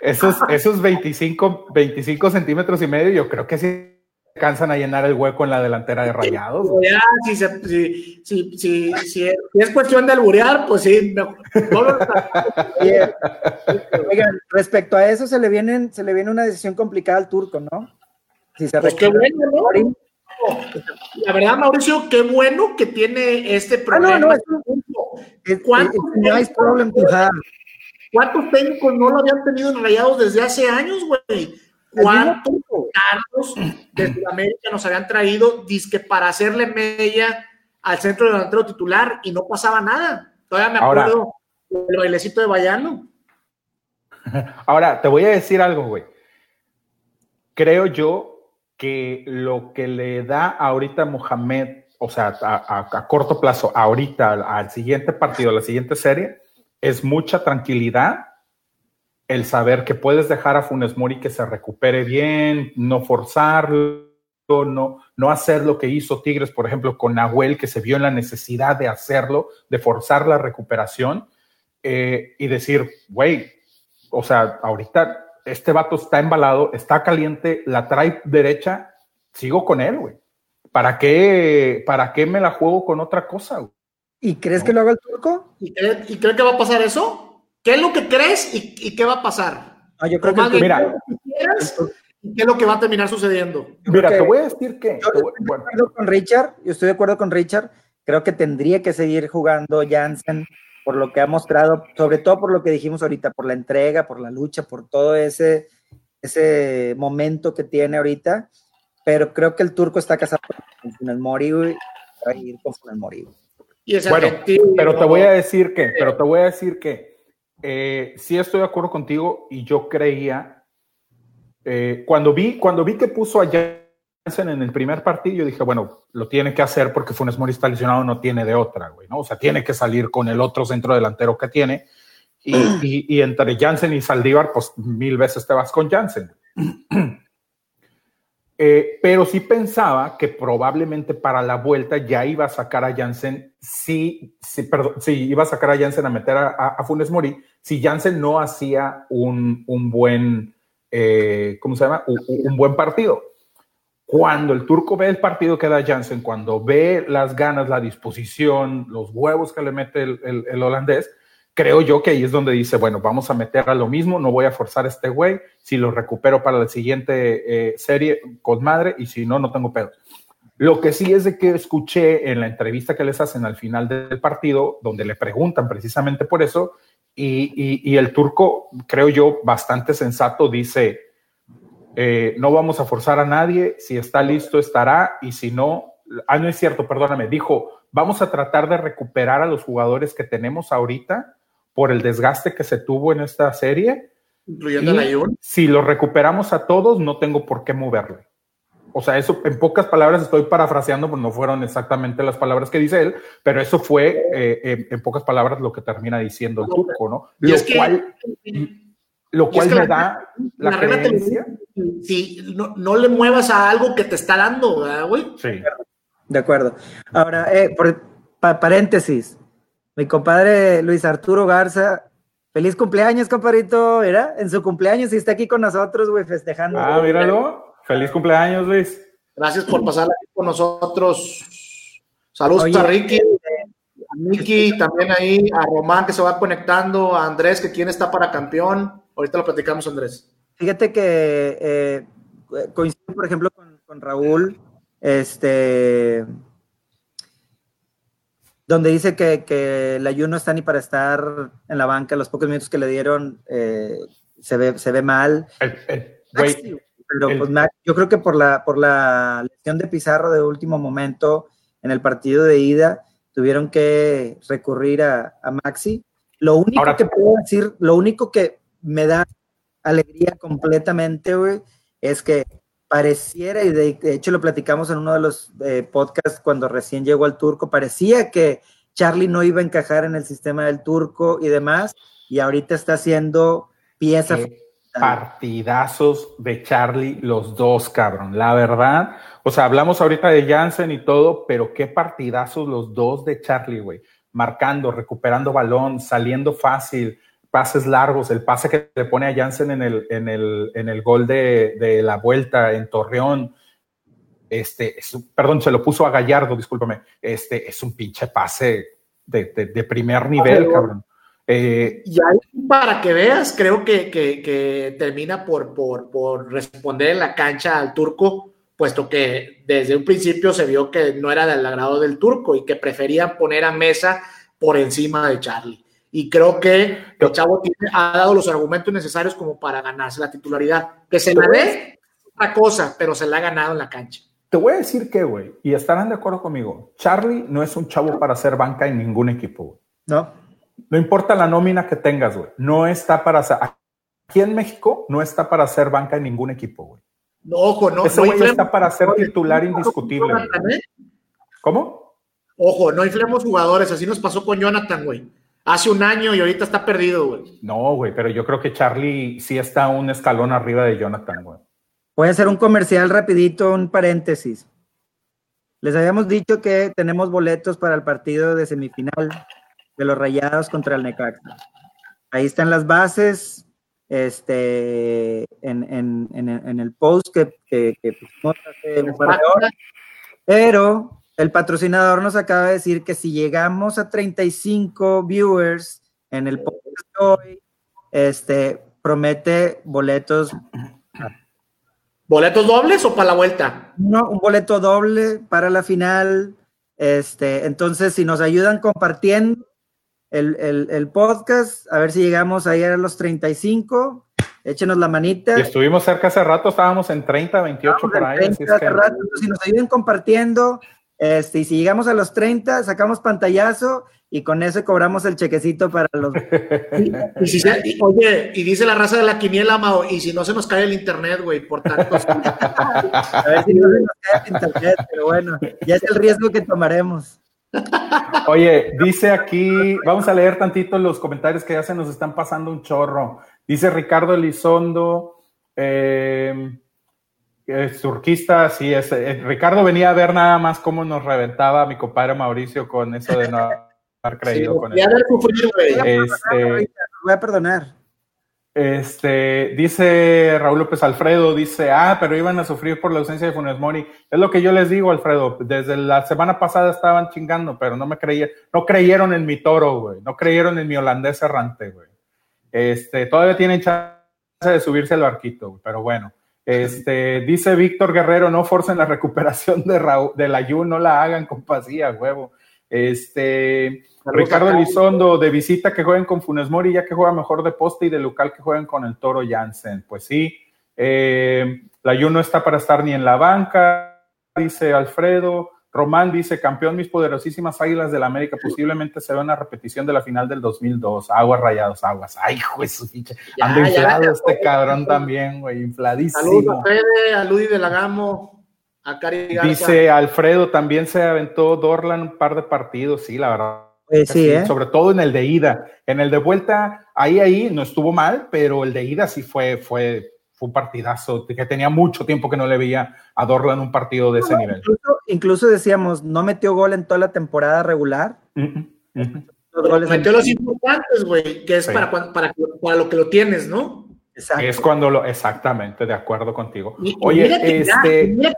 esos, esos 25, 25 centímetros y medio, yo creo que sí cansan a llenar el hueco en la delantera de Rayados. Ya, si, si, si, si, es cuestión de alburear, pues sí. Oigan, respecto a eso, se le, vienen, se le viene una decisión complicada al turco, ¿no? Si se pues qué bueno, ¿no? La verdad, Mauricio, qué bueno que tiene este problema. Ah, no, no, es, ¿Cuántos, ¿Cuántos técnicos no lo habían tenido en Rayados desde hace años, güey? ¿Cuántos carros de Sudamérica nos habían traído disque para hacerle media al centro delantero titular y no pasaba nada? Todavía me acuerdo del bailecito de Bayano. (laughs) Ahora, te voy a decir algo, güey. Creo yo que lo que le da ahorita Mohamed, o sea, a, corto plazo, ahorita, al siguiente partido, a la siguiente serie, es mucha tranquilidad el saber que puedes dejar a Funes Mori que se recupere bien, no forzarlo, no, no hacer lo que hizo Tigres, por ejemplo, con Nahuel, que se vio en la necesidad de hacerlo, de forzar la recuperación eh, y decir, güey, o sea, ahorita este vato está embalado, está caliente, la trae derecha, sigo con él, güey. ¿Para qué, ¿Para qué me la juego con otra cosa? ¿Y crees que lo haga el turco? ¿Y crees, ¿Y que va a pasar eso? ¿Qué es lo que crees y, qué va a pasar? Ah, yo creo que, mira, ¿Y qué es lo que va a terminar sucediendo? Mira, te voy a decir que. Yo estoy de acuerdo con Richard, yo estoy de acuerdo con Richard. Creo que tendría que seguir jugando Jansen por lo que ha mostrado, sobre todo por lo que dijimos ahorita, por la entrega, por la lucha, por todo ese, ese momento que tiene ahorita. Pero creo que el turco está casado con el Mori, va a ir con el Mori. bueno, pero te voy a decir que, pero te voy a decir que eh, sí estoy de acuerdo contigo y yo creía, eh, cuando, vi, cuando vi que puso a Jansen en el primer partido, yo dije, bueno, lo tiene que hacer porque Funes Mori está lesionado, no tiene de otra, güey, ¿no? O sea, tiene que salir con el otro centro delantero que tiene. Y, (clears throat) y, entre Jansen y Saldívar, pues mil veces te vas con Jansen. (clears throat) Eh, pero sí pensaba que probablemente para la vuelta ya iba a sacar a Jansen, sí, sí, perdón, sí, iba a sacar a Jansen a meter a, Funes Mori, si Jansen no hacía un, un buen, eh, ¿cómo se llama? Un, buen partido. Cuando el turco ve el partido que da Jansen, cuando ve las ganas, la disposición, los huevos que le mete el, el holandés, creo yo que ahí es donde dice, bueno, vamos a meter a lo mismo, no voy a forzar a este güey, si lo recupero para la siguiente eh, serie, con madre, y si no, no tengo pedo. Lo que sí es de que escuché en la entrevista que les hacen al final del partido, donde le preguntan precisamente por eso, y, el turco, creo yo, bastante sensato, dice, eh, no vamos a forzar a nadie, si está listo estará, y si no, ah, no es cierto, perdóname, dijo, vamos a tratar de recuperar a los jugadores que tenemos ahorita por el desgaste que se tuvo en esta serie. Incluyendo la Si lo recuperamos a todos, no tengo por qué moverle. O sea, eso en pocas palabras estoy parafraseando, pues no fueron exactamente las palabras que dice él, pero eso fue eh, en, pocas palabras lo que termina diciendo el turco, ¿no? Lo cual, lo cual me da la, creencia. Si no, no, le muevas a algo que te está dando, güey? Sí. De acuerdo. Ahora, eh, por paréntesis, mi compadre Luis Arturo Garza. Feliz cumpleaños, compadrito. Mira, en su cumpleaños y está aquí con nosotros, güey, festejando. Ah, míralo. Feliz cumpleaños, Luis. Gracias por pasar aquí con nosotros. Saludos a Ricky, a Miki, también ahí, a Román que se va conectando, a Andrés, que quién está para campeón. Ahorita lo platicamos, Andrés. Fíjate que eh, coincido, por ejemplo, con, con Raúl. Este, donde dice que, que el ayuno está ni para estar en la banca, los pocos minutos que le dieron eh, se, ve, se ve mal. Pero pues, yo creo que por la, por la lesión de Pizarro de último momento en el partido de ida, tuvieron que recurrir a, Maxi. Lo único que puedo decir, lo único que me da alegría completamente, güey, es que pareciera, y de, hecho lo platicamos en uno de los eh, podcasts cuando recién llegó al turco, parecía que Charlie no iba a encajar en el sistema del turco y demás, y ahorita está haciendo piezas. Partidazos de Charlie los dos, cabrón. La verdad, o sea, hablamos ahorita de Jansen y todo, pero qué partidazos los dos de Charlie, güey. Marcando, recuperando balón, saliendo fácil, pases largos, el pase que le pone a Jansen en el, en el, en el gol de, la vuelta en Torreón. Este, es, perdón, se lo puso a Gallardo, discúlpame. Este es un pinche pase de, primer nivel, cabrón. Eh, y ahí, para que veas, creo que, termina por, por, por, responder en la cancha al turco, puesto que desde un principio se vio que no era del agrado del turco y que preferían poner a Mesa por encima de Charlie. Y creo que el Chavo ha dado los argumentos necesarios como para ganarse la titularidad. Que se la dé, otra cosa, pero se la ha ganado en la cancha. Te voy a decir que, güey, y estarán de acuerdo conmigo, Charlie no es un chavo para hacer banca en ningún equipo, No. No importa la nómina que tengas, güey. No está para hacer. Aquí en México no está para hacer banca en ningún equipo, güey. No, ojo, no. Ese güey está para ser titular indiscutible. ¿Cómo? Ojo, no inflemos jugadores. Así nos pasó con Jonathan, güey hace un año y ahorita está perdido, güey. No, güey, pero yo creo que Charlie sí está un escalón arriba de Jonathan, güey. Voy a hacer un comercial rapidito, un paréntesis. Les habíamos dicho que tenemos boletos para el partido de semifinal de los Rayados contra el Necaxa. Ahí están las bases, este, en, el post que, pusimos hace un par de horas. Pero el patrocinador nos acaba de decir que si llegamos a 35 viewers en el podcast hoy, este, promete boletos. ¿Boletos dobles o para la vuelta? No, un boleto doble para la final. Este, entonces, si nos ayudan compartiendo el, podcast, a ver si llegamos ahí a los 35, échenos la manita. estuvimos cerca hace rato, estábamos en 30, 28 por ahí. si nos ayudan compartiendo, este, y si llegamos a los 30, sacamos pantallazo y con eso cobramos el chequecito para los. (laughs) oye, y dice la raza de la quiniela, Mao, y si no se nos cae el internet, güey, por tanto. (laughs) a ver si no se nos cae el internet, pero bueno, ya es el riesgo que tomaremos. Oye, dice aquí, vamos a leer tantito los comentarios que ya se nos están pasando un chorro. Dice Ricardo Elizondo, eh, surquista, sí, es, eh, Ricardo venía a ver nada más cómo nos reventaba mi compadre Mauricio con eso de no haber creído con él. Este, voy a perdonar. Este, dice Raúl López Alfredo, dice, ah, pero iban a sufrir por la ausencia de Funes Mori. Es lo que yo les digo, Alfredo, desde la semana pasada estaban chingando, pero no me creían, no creyeron en mi toro, güey, no creyeron en mi holandés errante, güey. Este, todavía tienen chance de subirse al barquito, pero bueno. Este, dice Víctor Guerrero, no forcen la recuperación de Raúl, del ayuno, no la hagan con pasilla, huevo. Este, Ricardo Elizondo, de visita que jueguen con Funes Mori, ya que juega mejor de poste y de local que jueguen con el Toro Jansen. Pues sí, eh, la ayuno está para estar ni en la banca, dice Alfredo. Román dice, campeón mis poderosísimas águilas del la América, posiblemente se vea una repetición de la final del 2002. Aguas rayados, aguas. Ay, juez, su ficha. Inflado este (laughs) cabrón también, güey, infladísimo. Saludos a Fede, a Luis de la Gamo, a Cari Dice Alfredo, también se aventó Dorlan un par de partidos, sí, la verdad. Pues sí, ¿eh? Sobre todo en el de ida. En el de vuelta, ahí, ahí, no estuvo mal, pero el de ida sí fue, fue fue un partidazo, que tenía mucho tiempo que no le veía a Dorlan un partido de ese nivel. Incluso, decíamos, no metió gol en toda la temporada regular. metió los importantes, güey, que es para, para, lo que lo tienes, ¿no? Exacto. Es cuando lo, exactamente, de acuerdo contigo. Oye, este. Ya,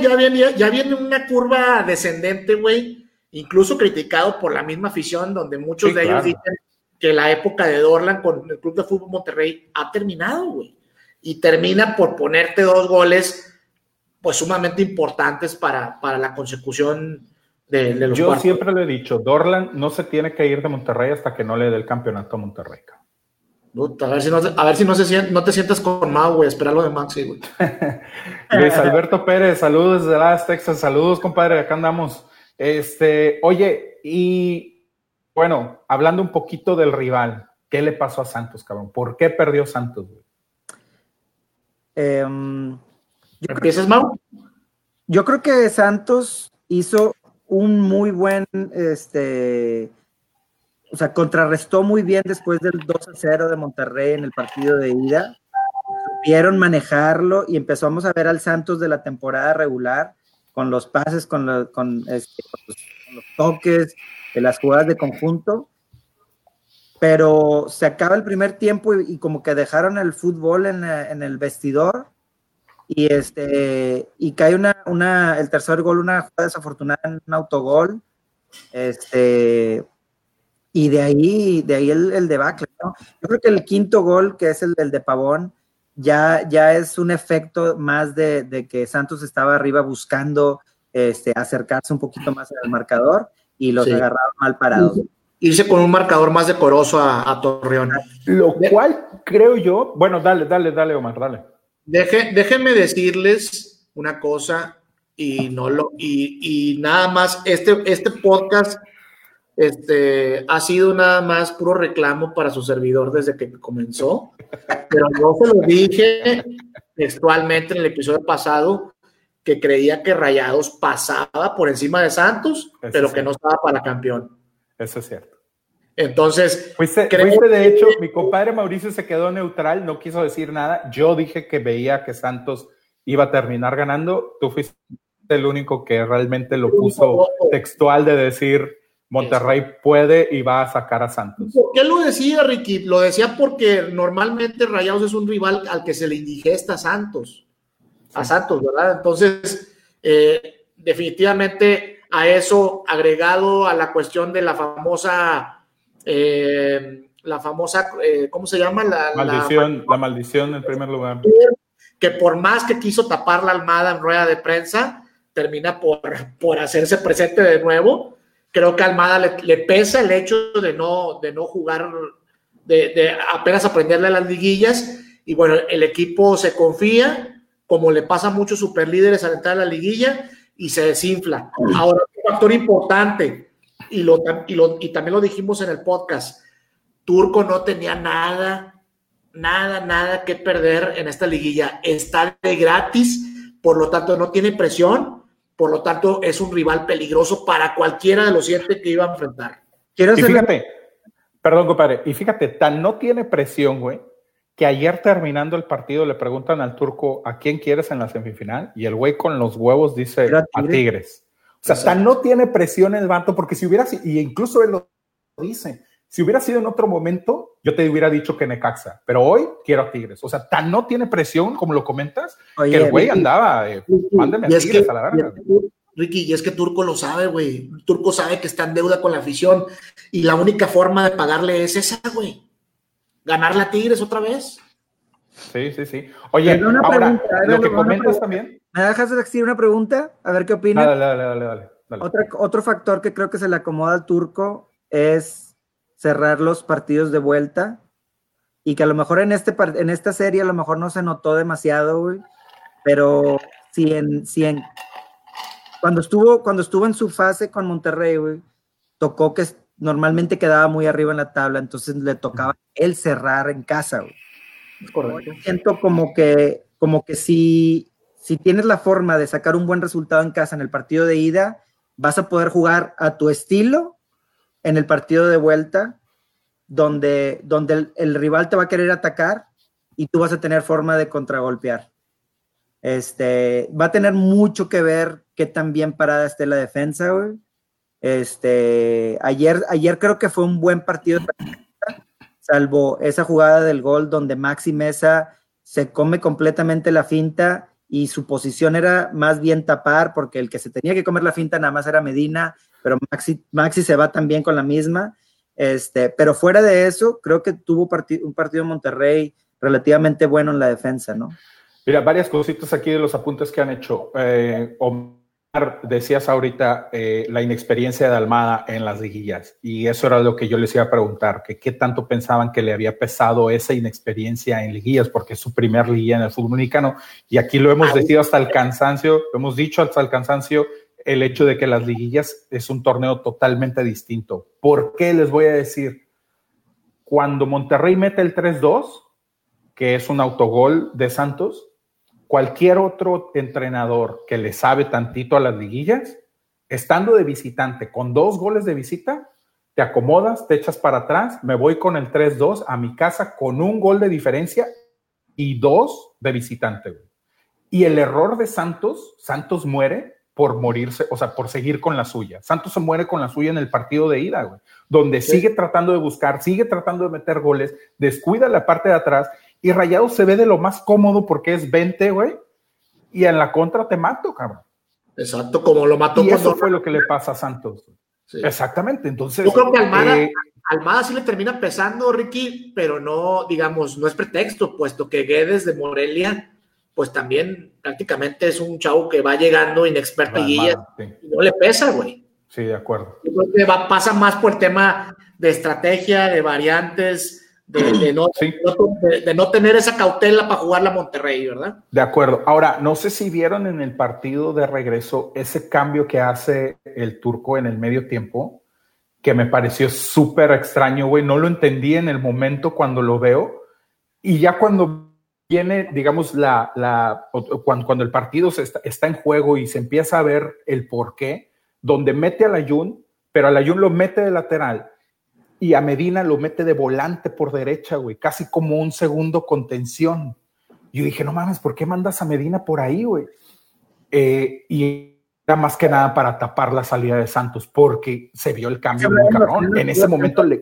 ya viene, ya viene una curva descendente, güey, incluso criticado por la misma afición, donde muchos de ellos dicen que la época de Dorlan con el Club de Fútbol Monterrey ha terminado, güey y termina por ponerte dos goles pues sumamente importantes para, para la consecución de, los Yo siempre le he dicho, Dorlan no se tiene que ir de Monterrey hasta que no le dé el campeonato a Monterrey. A ver si no, a ver si no, se, no te sientas con Mau, güey, espera lo de Maxi, güey. (laughs) Luis Alberto Pérez, saludos desde Las Texas, saludos, compadre, acá andamos. Este, oye, y bueno, hablando un poquito del rival, ¿qué le pasó a Santos, cabrón? ¿Por qué perdió Santos, güey? Em, ¿Empiezas, Mau? Yo creo que Santos hizo un muy buen, este, o sea, contrarrestó muy bien después del 2 a 0 de Monterrey en el partido de ida. Supieron manejarlo y empezamos a ver al Santos de la temporada regular con los pases, con, este, los, toques, de las jugadas de conjunto. Pero se acaba el primer tiempo y, como que dejaron el fútbol en, en el vestidor y este y cae una, una el tercer gol una jugada desafortunada en un autogol este y de ahí de ahí el, el debacle ¿no? yo creo que el quinto gol que es el, del de Pavón ya ya es un efecto más de, de, que Santos estaba arriba buscando este acercarse un poquito más al marcador y los agarraron mal parados. Irse con un marcador más decoroso a, a Torreón. Lo cual creo yo bueno dale dale dale Omar dale. Déjenme decirles una cosa y no lo y, nada más este este podcast este ha sido nada más puro reclamo para su servidor desde que comenzó, pero yo se lo dije textualmente en el episodio pasado que creía que Rayados pasaba por encima de Santos, pero que no estaba para campeón. Eso es cierto. Entonces, fuiste, de hecho, mi compadre Mauricio se quedó neutral, no quiso decir nada. Yo dije que veía que Santos iba a terminar ganando. Tú fuiste el único que realmente lo puso textual de decir Monterrey puede y va a sacar a Santos. ¿Por qué lo decía, Ricky? Lo decía porque normalmente Rayados es un rival al que se le indigesta a Santos. A Santos, ¿verdad? Entonces, eh, definitivamente a eso, agregado a la cuestión de la famosa eh, la famosa, eh, ¿cómo se llama? La maldición, la, maldición en primer lugar. Que por más que quiso tapar la Almada en rueda de prensa, termina por, por hacerse presente de nuevo. Creo que Almada le, pesa el hecho de no, de no jugar, de, apenas aprenderle las liguillas. Y bueno, el equipo se confía, como le pasa a muchos superlíderes al entrar a la liguilla, y se desinfla. Ahora, un factor importante, y, lo, y, también lo dijimos en el podcast, Turco no tenía nada, nada, nada que perder en esta liguilla. Está de gratis, por lo tanto no tiene presión, por lo tanto es un rival peligroso para cualquiera de los siete que iba a enfrentar. Quiero y fíjate, perdón compadre, y fíjate, tan no tiene presión, güey, que ayer terminando el partido le preguntan al turco a quién quieres en la semifinal y el güey con los huevos dice a Tigres. O sea, hasta no tiene presión el vato, porque si hubiera sido, y incluso él lo dice, si hubiera sido en otro momento, yo te hubiera dicho que Necaxa, pero hoy quiero a Tigres. O sea, tan no tiene presión, como lo comentas, que el güey andaba, eh, mándeme a Tigres a la verga. Ricky, y es que Turco lo sabe, güey. Turco sabe que está en deuda con la afición y la única forma de pagarle es esa, güey. Ganarle a Tigres otra vez. Sí, sí, sí. Oye, ahora, lo que comentas también. ¿Me dejas decir una pregunta? A ver qué opinas. Dale, dale, dale, dale, otro factor que creo que se le acomoda al turco es cerrar los partidos de vuelta y que a lo mejor en, este, en esta serie a lo mejor no se notó demasiado, güey, pero si en, si en, cuando estuvo, cuando estuvo en su fase con Monterrey, güey, tocó que normalmente quedaba muy arriba en la tabla, entonces le tocaba él cerrar en casa, güey. Correcto. Siento como que, como que si si tienes la forma de sacar un buen resultado en casa en el partido de ida, vas a poder jugar a tu estilo en el partido de vuelta, donde, donde el, rival te va a querer atacar y tú vas a tener forma de contragolpear. Este, va a tener mucho que ver qué tan bien parada esté la defensa, güey. Este, ayer, ayer creo que fue un buen partido, salvo esa jugada del gol donde Maxi Mesa se come completamente la finta y su posición era más bien tapar, porque el que se tenía que comer la finta nada más era Medina, pero Maxi, Maxi se va también con la misma. Este, pero fuera de eso, creo que tuvo un partido Monterrey relativamente bueno en la defensa, ¿no? Mira, varias cositas aquí de los apuntes que han hecho. Eh, decías ahorita eh, la inexperiencia de Almada en las liguillas y eso era lo que yo les iba a preguntar, que qué tanto pensaban que le había pesado esa inexperiencia en liguillas, porque es su primer liguilla en el fútbol mexicano y aquí lo hemos decidido hasta el cansancio, lo hemos dicho hasta el cansancio, el hecho de que las liguillas es un torneo totalmente distinto. ¿Por qué les voy a decir? Cuando Monterrey mete el 3-2, que es un autogol de Santos, cualquier otro entrenador que le sabe tantito a las liguillas, estando de visitante con dos goles de visita, te acomodas, te echas para atrás, me voy con el 3-2 a mi casa con un gol de diferencia y dos de visitante. Y el error de Santos, Santos muere por morirse, o sea, por seguir con la suya. Santos se muere con la suya en el partido de ida, güey, donde sigue tratando de buscar, sigue tratando de meter goles, descuida la parte de atrás y Rayado se ve de lo más cómodo porque es 20, güey, y en la contra te mato, cabrón. Exacto, como lo mató. Y eso fue lo que le pasa a Santos. Exactamente, entonces. Yo creo que Almada, eh, Almada sí le termina pesando, Ricky, pero no, digamos, no es pretexto, puesto que Guedes de Morelia pues también prácticamente es un chavo que va llegando inexperto y no le pesa, güey. Sí, de acuerdo. Yo creo que va, pasa más por el tema de estrategia, de variantes, de, (clears throat) no, de, no, tener esa cautela para jugar la Monterrey, ¿verdad? De acuerdo. Ahora, no sé si vieron en el partido de regreso ese cambio que hace el turco en el medio tiempo, que me pareció súper extraño, güey. No lo entendí en el momento cuando lo veo. Y ya cuando viene, digamos, la, la cuando, cuando, el partido está, está, en juego y se empieza a ver el por qué, donde mete al Ayun, pero al Ayun lo mete de lateral y a Medina lo mete de volante por derecha, güey, casi como un segundo contención. Yo dije, no mames, ¿por qué mandas a Medina por ahí, güey? Eh, y era más que nada para tapar la salida de Santos, porque se vio el cambio muy cabrón. En ese momento le,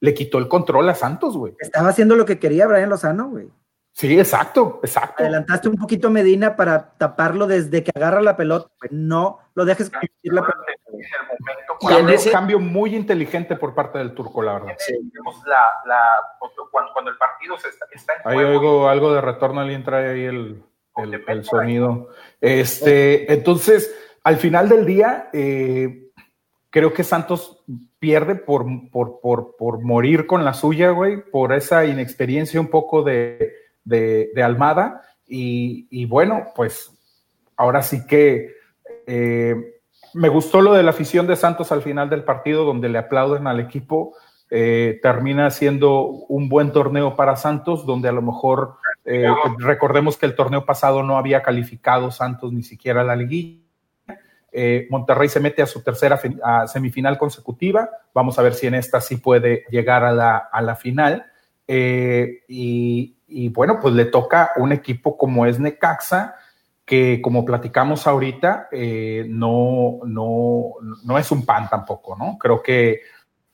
le quitó el control a Santos, güey. Estaba haciendo lo que quería Brian Lozano, güey. Sí, exacto, exacto. Adelantaste un poquito Medina para taparlo desde que agarra la pelota. No lo dejes la pelota. Cambio, ese... cambio muy inteligente por parte del turco, la verdad. cuando, el partido está, en Ahí oigo algo de retorno, alguien trae ahí el, el, sonido. Este, entonces, al final del día, eh, creo que Santos pierde por, por, por, por morir con la suya, güey, por esa inexperiencia un poco de de, Almada. Y, bueno, pues ahora sí que eh, me gustó lo de la afición de Santos al final del partido, donde le aplauden al equipo. Eh, termina siendo un buen torneo para Santos, donde a lo mejor eh, recordemos que el torneo pasado no había calificado Santos ni siquiera a la liguilla. Monterrey se mete a su tercera semifinal consecutiva. Vamos a ver si en esta sí puede llegar a la, a la final. y, y bueno, pues le toca un equipo como es Necaxa, que como platicamos ahorita, eh, no, no, no es un pan tampoco, ¿no? Creo que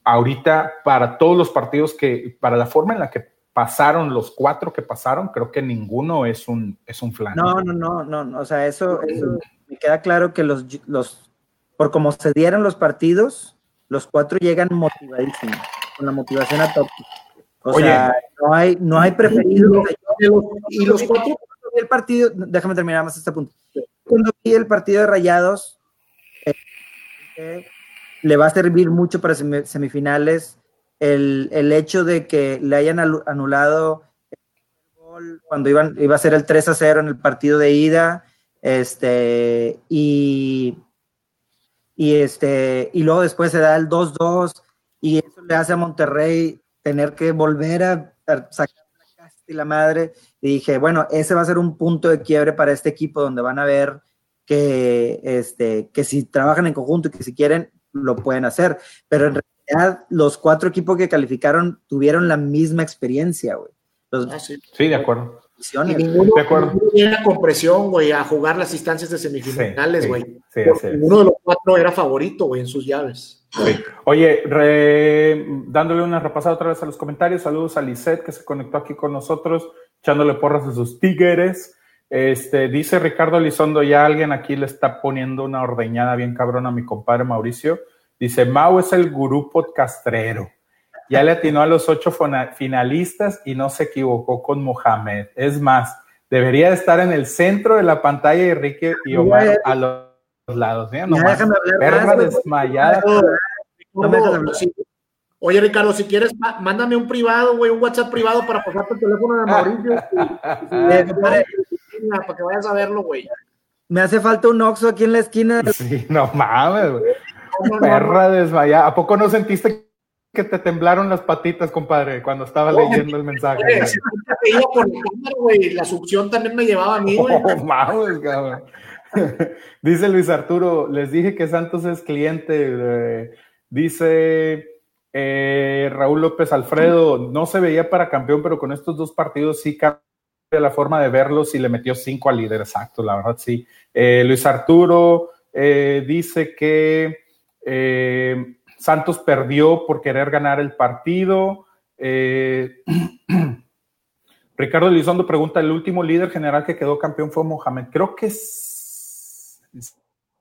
ahorita para todos los partidos que, para la forma en la que pasaron los cuatro que pasaron, creo que ninguno es un, es un flan. No, no, no, no, o sea, eso, me queda claro que los, los, por como se dieron los partidos, los cuatro llegan motivadísimos, con la motivación a tope. O sea, no hay, no hay preferido. Y los cuatro, el partido, déjame terminar más este punto. Cuando vi el partido de Rayados, eh, le va a servir mucho para semifinales el, el, hecho de que le hayan anulado el gol cuando iban, iba a ser el 3 a 0 en el partido de ida. Este, y, y, este, y luego después se da el 2-2 y eso le hace a Monterrey tener que volver a, sacar la casa y la madre. Y dije, bueno, ese va a ser un punto de quiebre para este equipo donde van a ver que, este, que si trabajan en conjunto y que si quieren, lo pueden hacer. Pero en realidad, los cuatro equipos que calificaron tuvieron la misma experiencia, güey. Ah, sí. de acuerdo. Y ninguno, de acuerdo. ninguno con presión, güey, a jugar las instancias de semifinales, güey. Sí, uno de los cuatro era favorito, güey, en sus llaves. Oye, dándole una repasada otra vez a los comentarios, saludos a Lisette que se conectó aquí con nosotros, echándole porras a sus tigres. Este, dice Ricardo Elizondo, ya alguien aquí le está poniendo una ordeñada bien cabrón a mi compadre Mauricio. Dice, Mau es el gurú podcastrero. Ya le atinó a los ocho finalistas y no se equivocó con Mohamed. Es más, debería estar en el centro de la pantalla y Enrique y Omar a los lados. ¿eh? perra desmayada. Oye, Ricardo, si quieres, mándame un privado, güey, un WhatsApp privado para pasarte el teléfono de Mauricio. (laughs) para que vayas a verlo, güey. Me hace falta un Oxxo aquí en la esquina. Sí, no mames, güey. Perra desmayada. ¿A poco no sentiste que te temblaron las patitas, compadre, cuando estaba leyendo el mensaje. la succión también me llevaba a mí, güey. Oh, (laughs) dice Luis Arturo, les dije que Santos es cliente. dice eh, Raúl López Alfredo, no se veía para campeón, pero con estos dos partidos sí cambia la forma de verlos y le metió cinco al líder, exacto, la verdad sí. Eh, Luis Arturo eh, dice que Santos perdió por querer ganar el partido. Eh, (clears throat) Ricardo Elizondo pregunta, ¿el último líder general que quedó campeón fue Mohamed? Creo que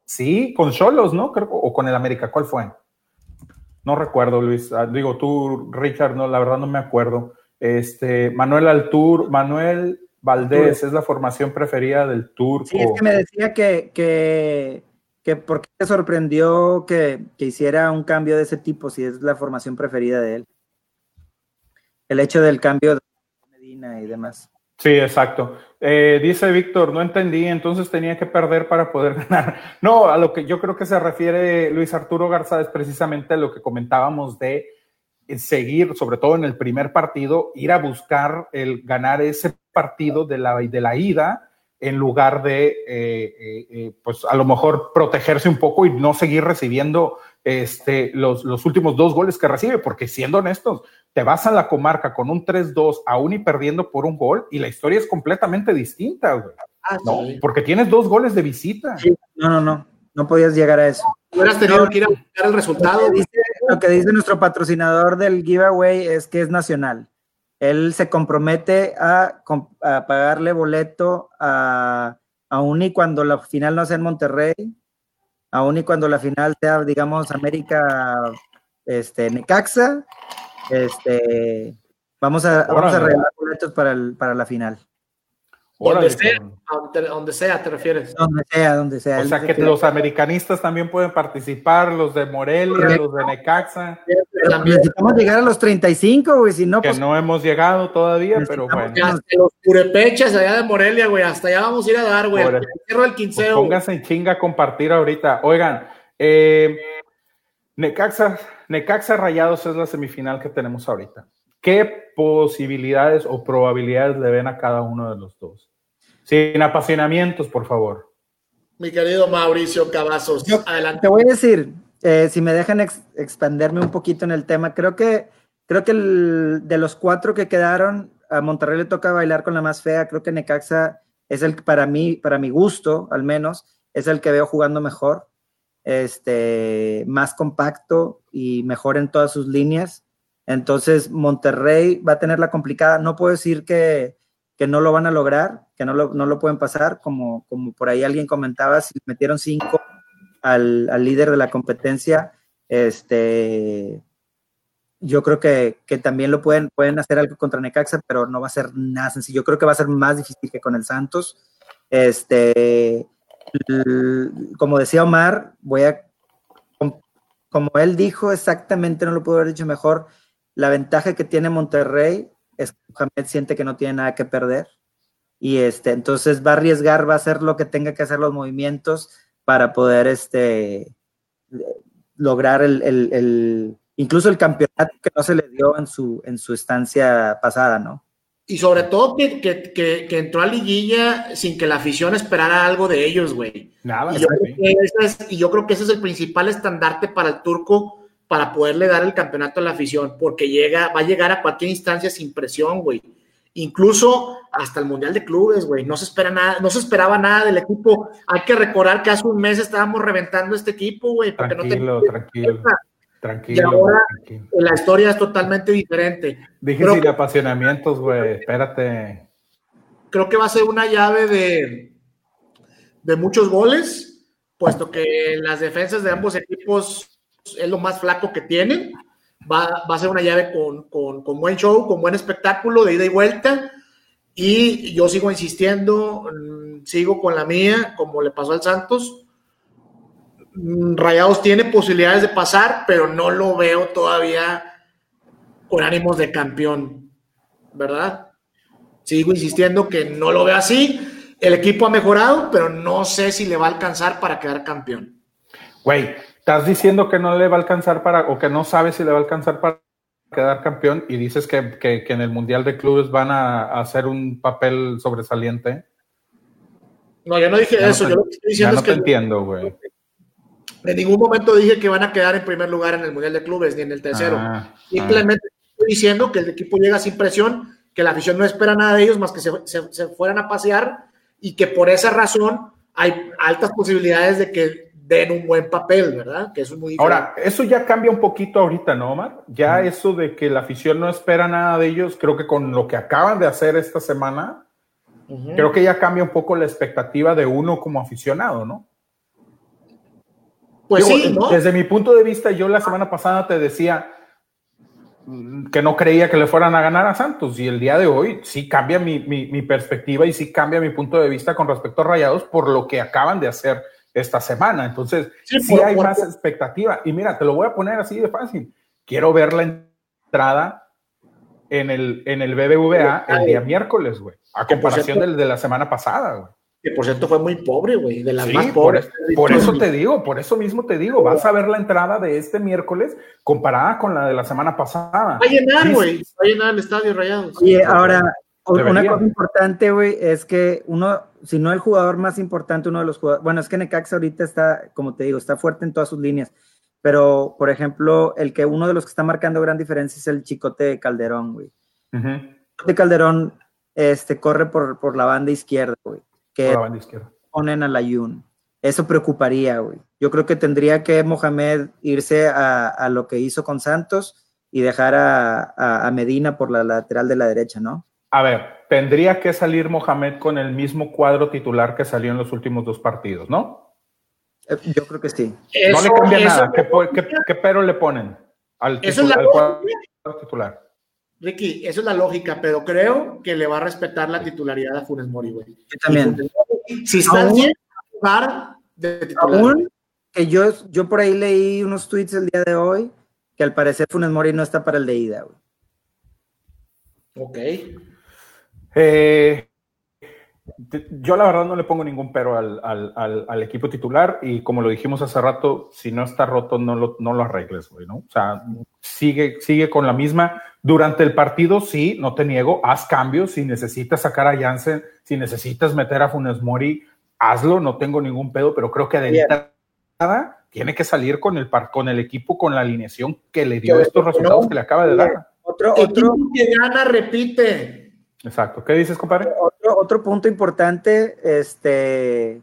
sí, con Cholos, ¿no? Creo, o con el América, ¿cuál fue? No recuerdo, Luis. Ah, digo, tú, Richard, no, la verdad no me acuerdo. Este, Manuel Altur, Manuel Valdés, es la formación preferida del turco. Sí, es que me decía que, que ¿Por qué te sorprendió que, hiciera un cambio de ese tipo si es la formación preferida de él? El hecho del cambio de Medina y demás. Sí, exacto. Eh, dice Víctor, no entendí, entonces tenía que perder para poder (laughs) ganar. No, a lo que yo creo que se refiere Luis Arturo Garza es precisamente lo que comentábamos de seguir, sobre todo en el primer partido, ir a buscar el ganar ese partido de la, de la ida en lugar de, eh, eh, eh, pues a lo mejor protegerse un poco y no seguir recibiendo este, los, los, últimos dos goles que recibe, porque siendo honestos, te vas a la comarca con un 3-2, aún y perdiendo por un gol, y la historia es completamente distinta, güey. Ah, no, porque tienes dos goles de visita. No, no, no, no podías llegar a eso. Hubieras tenido que ir a buscar el resultado. lo que dice nuestro patrocinador del giveaway es que es nacional él se compromete a, pagarle boleto a, aún y cuando la final no sea en Monterrey, aún y cuando la final sea, digamos, América este, Necaxa, este, vamos a, vamos a regalar boletos para, para la final. Donde sea, donde, sea, te refieres. Donde sea, donde sea. O sea que los americanistas también pueden participar, los de Morelia, los de Necaxa. necesitamos llegar a los 35, güey, si no, que pues no hemos llegado todavía, pero bueno. Hasta los purepechas allá de Morelia, güey, hasta allá vamos a ir a dar, güey. Cierro el quinceo. Pues pónganse en chinga a compartir ahorita. Oigan, eh, Necaxa, Necaxa Rayados es la semifinal que tenemos ahorita. ¿Qué posibilidades o probabilidades le ven a cada uno de los dos? Sin apasionamientos, por favor. Mi querido Mauricio Cavazos, adelante. Te voy a decir, eh, si me dejan expanderme un poquito en el tema, creo que, creo que de los cuatro que quedaron, a Monterrey le toca bailar con la más fea. Creo que Necaxa es el para mí, para mi gusto, al menos, es el que veo jugando mejor, este, más compacto y mejor en todas sus líneas. Entonces, Monterrey va a tener la complicada. No puedo decir que, que no lo van a lograr, que no lo, no lo pueden pasar, como, como por ahí alguien comentaba, si metieron cinco al, líder de la competencia, este, yo creo que, también lo pueden, pueden hacer algo contra Necaxa, pero no va a ser nada sencillo. Yo creo que va a ser más difícil que con el Santos. Este, como decía Omar, voy a, como él dijo exactamente, no lo puedo haber dicho mejor, la ventaja que tiene Monterrey es que Mohamed siente que no tiene nada que perder y este, entonces va a arriesgar, va a hacer lo que tenga que hacer los movimientos para poder este, lograr el, incluso el campeonato que no se le dio en su, en su estancia pasada, ¿no? Y sobre todo que, que, entró a liguilla sin que la afición esperara algo de ellos, güey. Nada, y yo, y yo creo que ese es el principal estandarte para el turco para poderle dar el campeonato a la afición, porque llega, va a llegar a cualquier instancia sin presión, güey. Incluso hasta el Mundial de Clubes, güey. No se espera nada, no se esperaba nada del equipo. Hay que recordar que hace un mes estábamos reventando este equipo, güey. Tranquilo, tranquilo. Tranquilo. Y ahora la historia es totalmente diferente. Dije sin apasionamientos, güey. Espérate. Creo que va a ser una llave de, de muchos goles, puesto que las defensas de ambos equipos es lo más flaco que tienen. Va, a ser una llave con, buen show, con buen espectáculo de ida y vuelta. Y yo sigo insistiendo, mm, sigo con la mía, como le pasó al Santos. Mm, Rayados tiene posibilidades de pasar, pero no lo veo todavía con ánimos de campeón, ¿verdad? Sigo insistiendo que no lo veo así. El equipo ha mejorado, pero no sé si le va a alcanzar para quedar campeón. Güey, estás diciendo que no le va a alcanzar para, o que no sabes si le va a alcanzar para quedar campeón y dices que, que, en el Mundial de Clubes van a, hacer un papel sobresaliente. No, yo no dije eso, yo lo que estoy diciendo es que... entiendo, güey. En ningún momento dije que van a quedar en primer lugar en el Mundial de Clubes ni en el tercero. Ah, Simplemente ah. estoy diciendo que el equipo llega sin presión, que la afición no espera nada de ellos más que se, se fueran a pasear y que por esa razón hay altas posibilidades de que den un buen papel, ¿verdad? Que eso es muy Ahora, eso ya cambia un poquito ahorita, ¿no, Omar? Ya eso de que la afición no espera nada de ellos, creo que con lo que acaban de hacer esta semana, creo que ya cambia un poco la expectativa de uno como aficionado, ¿no? Pues sí, ¿no? Desde mi punto de vista, yo la semana pasada te decía que no creía que le fueran a ganar a Santos y el día de hoy sí cambia mi, mi perspectiva y sí cambia mi punto de vista con respecto a Rayados por lo que acaban de hacer esta semana. Entonces, sí, hay más expectativa. Y mira, te lo voy a poner así de fácil. Quiero ver la entrada en el, en el BBVA el día miércoles, güey. A comparación del de la semana pasada, güey. Que por cierto fue muy pobre, güey, de las más pobres. Por, eso te digo, por eso mismo te digo, vas a ver la entrada de este miércoles comparada con la de la semana pasada. Va a llenar, güey, va a llenar el estadio rayado. Y ahora, una cosa importante, güey, es que uno, si no el jugador más importante, uno de los jugadores, bueno, es que Necaxa ahorita está, como te digo, está fuerte en todas sus líneas, pero, por ejemplo, el que uno de los que está marcando gran diferencia es el Chicote de Calderón, güey. De Calderón este, corre por, por la banda izquierda, güey. Que la banda izquierda. ponen a la Yun. Eso preocuparía, güey. Yo creo que tendría que Mohamed irse a, a lo que hizo con Santos y dejar a, a Medina por la lateral de la derecha, ¿no? A ver, tendría que salir Mohamed con el mismo cuadro titular que salió en los últimos dos partidos, ¿no? Eh, yo creo que sí. no le cambia nada. ¿Qué, pero le ponen al, cuadro titular? Ricky, eso es la lógica, pero creo que le va a respetar la titularidad a Funes Mori, güey. Yo también. Si está bien, jugar de titular. Aún que yo, yo por ahí leí unos tweets el día de hoy que al parecer Funes Mori no está para el de ida, güey. Ok. Eh, yo la verdad no le pongo ningún pero al, equipo titular y como lo dijimos hace rato, si no está roto no lo, no lo arregles, güey, ¿no? O sea, sigue, sigue con la misma. Durante el partido, sí, no te niego, haz cambios. Si necesitas sacar a Jansen, si necesitas meter a Funes Mori, hazlo, no tengo ningún pedo, pero creo que de entrada tiene que salir con el, con el equipo, con la alineación que le dio estos resultados que le acaba de dar. Otro, otro que gana, repite. Exacto. ¿Qué dices, compadre? Otro, punto importante, este,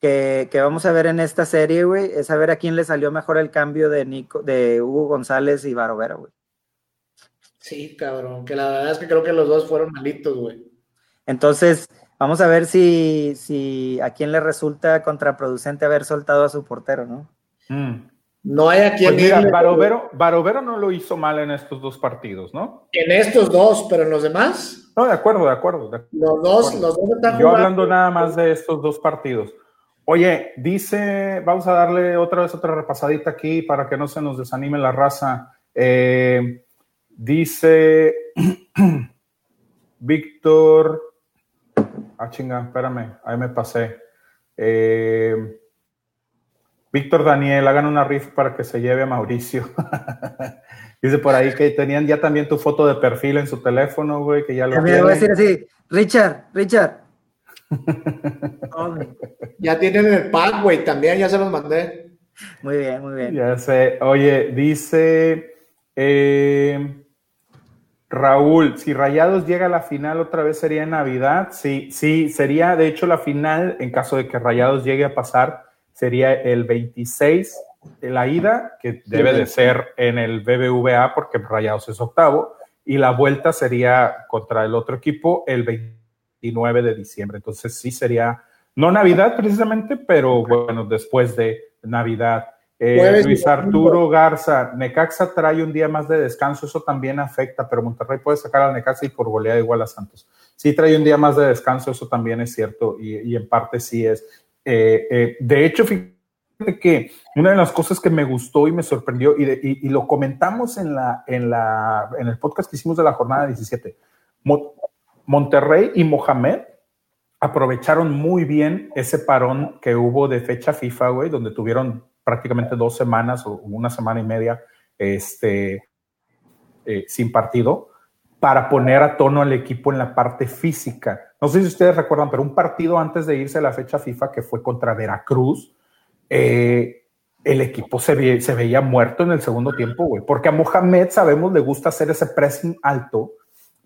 que, vamos a ver en esta serie, güey, es saber a quién le salió mejor el cambio de Nico, de Hugo González y Barovera, güey. Sí, cabrón, que la verdad es que creo que los dos fueron malitos, güey. Entonces, vamos a ver si, si a quién le resulta contraproducente haber soltado a su portero, ¿no? Mm. No hay a quien. Pues mira, Barovero, no lo hizo mal en estos dos partidos, ¿no? En estos dos, pero en los demás. No, de acuerdo, de acuerdo. los dos, los dos están Yo hablando nada más de estos dos partidos. Oye, dice, vamos a darle otra vez otra repasadita aquí para que no se nos desanime la raza. Eh, dice (clears throat) Víctor. Ah, chinga, espérame, ahí me pasé. Eh, Víctor Daniel, hagan una riff para que se lleve a Mauricio. (laughs) Dice por ahí que tenían ya también tu foto de perfil en su teléfono, güey, que ya lo voy a decir así, Richard, Richard. (laughs) ya tienen el pack, güey, también ya se los mandé. Muy bien, muy bien. Ya sé. Oye, dice eh, Raúl, si Rayados llega a la final otra vez sería en Navidad. Sí, sí, sería de hecho la final en caso de que Rayados llegue a pasar sería el 26 de la ida, que debe de ser en el BBVA porque Rayados es octavo, y la vuelta sería contra el otro equipo el 29 de diciembre. Entonces sí sería, no Navidad precisamente, pero bueno, después de Navidad. Eh, Luis Arturo Garza, Necaxa trae un día más de descanso, eso también afecta, pero Monterrey puede sacar al Necaxa y por goleada igual a Santos. Sí trae un día más de descanso, eso también es cierto y, y en parte sí es. Eh, eh, de hecho, fíjate que una de las cosas que me gustó y me sorprendió, y, lo comentamos en, la, en, la, en el podcast que hicimos de la jornada 17, Monterrey y Mohamed aprovecharon muy bien ese parón que hubo de fecha FIFA, güey, donde tuvieron prácticamente dos semanas o una semana y media este, eh, sin partido para poner a tono al equipo en la parte física. No sé si ustedes recuerdan, pero un partido antes de irse a la fecha FIFA que fue contra Veracruz, eh, el equipo se, veía muerto en el segundo tiempo, güey, porque a Mohamed, sabemos, le gusta hacer ese pressing alto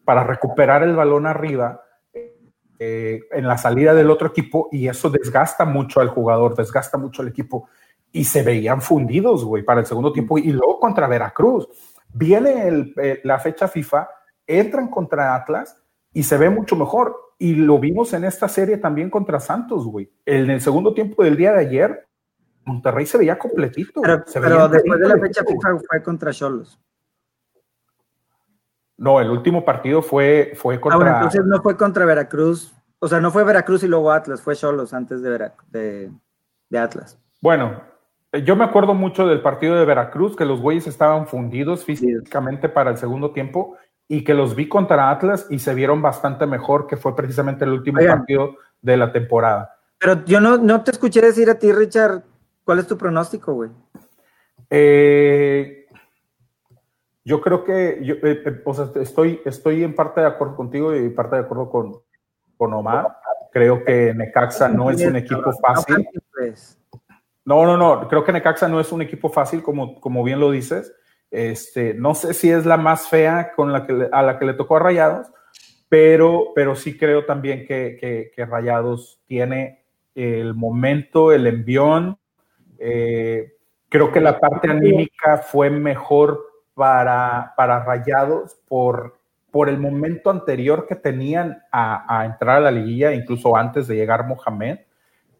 para recuperar el balón arriba eh, en la salida del otro equipo y eso desgasta mucho al jugador, desgasta mucho al equipo y se veían fundidos, güey, para el segundo tiempo y luego contra Veracruz. Viene eh, la fecha FIFA, entran contra Atlas y se ve mucho mejor. Y lo vimos en esta serie también contra Santos, güey. En el segundo tiempo del día de ayer, Monterrey se veía completito. Pero, después de la fecha FIFA fue contra Cholos. No, el último partido fue, fue contra. Ah, bueno, entonces no fue contra Veracruz. O sea, no fue Veracruz y luego Atlas, fue Cholos antes de, de, de Atlas. Bueno, yo me acuerdo mucho del partido de Veracruz, que los güeyes estaban fundidos físicamente para el segundo tiempo y que los vi contra Atlas y se vieron bastante mejor, que fue precisamente el último partido de la temporada. Pero yo no, no te escuché decir a ti, Richard, ¿cuál es tu pronóstico, güey? Eh, yo creo que, yo, eh, eh, o sea, estoy, estoy en parte de acuerdo contigo y en parte de acuerdo con, con Omar. Creo que Necaxa no es un equipo fácil. No, no, no. Creo que Necaxa no es un equipo fácil, como, como bien lo dices. Este, no sé si es la más fea con la que a la que le tocó a Rayados, pero, pero sí creo también que, Rayados tiene el momento, el envión. Eh, creo que la parte anímica fue mejor para, para Rayados por, por el momento anterior que tenían a, a entrar a la liguilla, incluso antes de llegar Mohamed.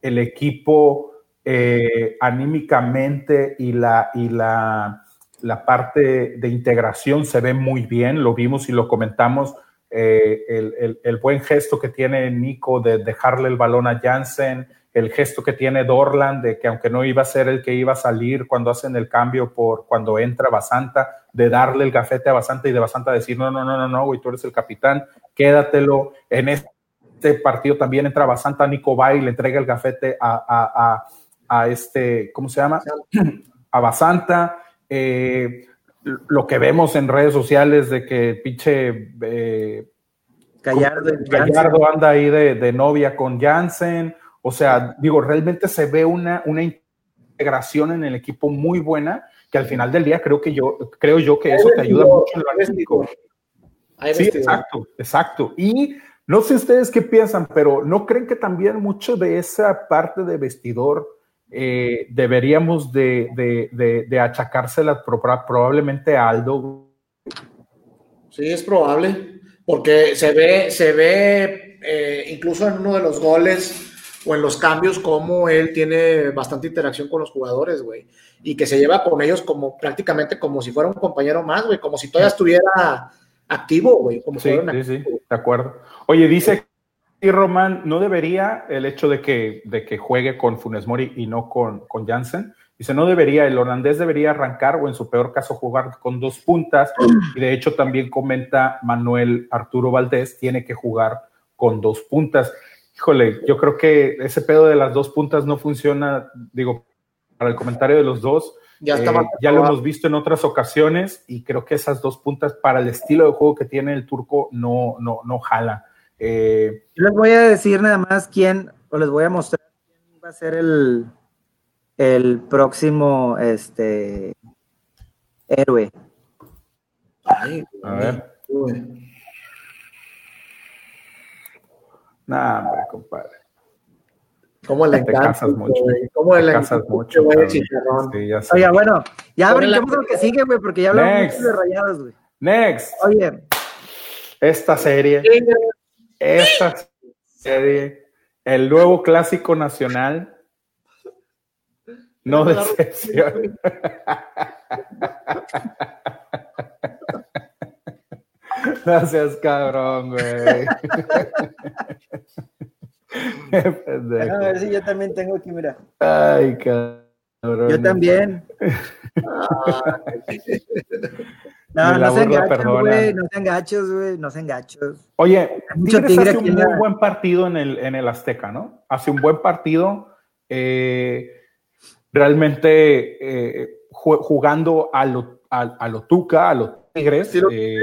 El equipo eh, anímicamente y la, y la la parte de integración se ve muy bien, lo vimos y lo comentamos, eh, el, buen gesto que tiene Nico de dejarle el balón a Jansen, el gesto que tiene Dorland de que aunque no iba a ser el que iba a salir cuando hacen el cambio por cuando entra Basanta, de darle el gafete a Basanta y de Basanta decir, no, no, no, no, no, güey, tú eres el capitán, quédatelo. En este partido también entra Basanta, Nico va y le entrega el gafete a, a este, ¿cómo se llama? A Basanta eh, lo que vemos en redes sociales de que pinche eh, Gallardo, anda ahí de, novia con Jansen. O sea, digo, realmente se ve una, una integración en el equipo muy buena que al final del día creo que yo creo yo que eso te ayuda mucho en lo Sí, exacto, exacto. Y no sé ustedes qué piensan, pero ¿no creen que también mucho de esa parte de vestidor eh, deberíamos de, de, de, achacársela probablemente a Aldo. Sí, es probable, porque se ve, se ve eh, incluso en uno de los goles o en los cambios como él tiene bastante interacción con los jugadores, güey, y que se lleva con ellos como prácticamente como si fuera un compañero más, güey, como si todavía estuviera activo, güey. Como sí, sí, sí, de acuerdo. Oye, dice y Román, ¿no debería el hecho de que, de que juegue con Funes Mori y no con, con Jansen? Dice, no debería, el holandés debería arrancar o en su peor caso jugar con dos puntas. Y de hecho también comenta Manuel Arturo Valdés, tiene que jugar con dos puntas. Híjole, yo creo que ese pedo de las dos puntas no funciona, digo, para el comentario de los dos. Ya, eh, ya lo hemos visto en otras ocasiones y creo que esas dos puntas para el estilo de juego que tiene el turco no, no, no jala. Eh, Yo les voy a decir nada más quién, o les voy a mostrar quién va a ser el, el próximo este, héroe. Ay, a ver. Nah, hombre, compadre. ¿Cómo le encanta? mucho. ¿Cómo le encanta mucho? Sí, ya Oye, bueno, ya brinquemos lo que sigue, güey, porque ya hablamos mucho de rayados, güey. Next. Oye. Esta serie esa serie, el nuevo clásico nacional, no decepción. (laughs) No seas cabrón, güey. (laughs) (laughs) A ver si yo también tengo aquí, mira. Ay, cabrón. Yo también. No, no se engachos, güey, no se engachos, güey, no se engachos. Oye, Tigres hace un muy buen partido en el, en el Azteca, ¿no? Hace un buen partido. Eh, realmente eh, jugando a lo, a, lo, Tuca, a los Tigres, eh,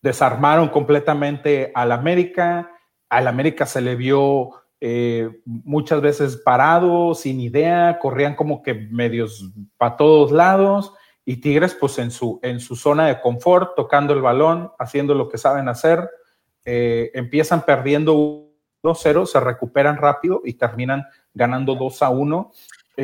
desarmaron completamente al América. Al América se le vio eh, muchas veces parado, sin idea, corrían como que medios para todos lados. Y Tigres, pues en su, en su zona de confort, tocando el balón, haciendo lo que saben hacer, empiezan perdiendo 2-0, se recuperan rápido y terminan ganando 2 a 1.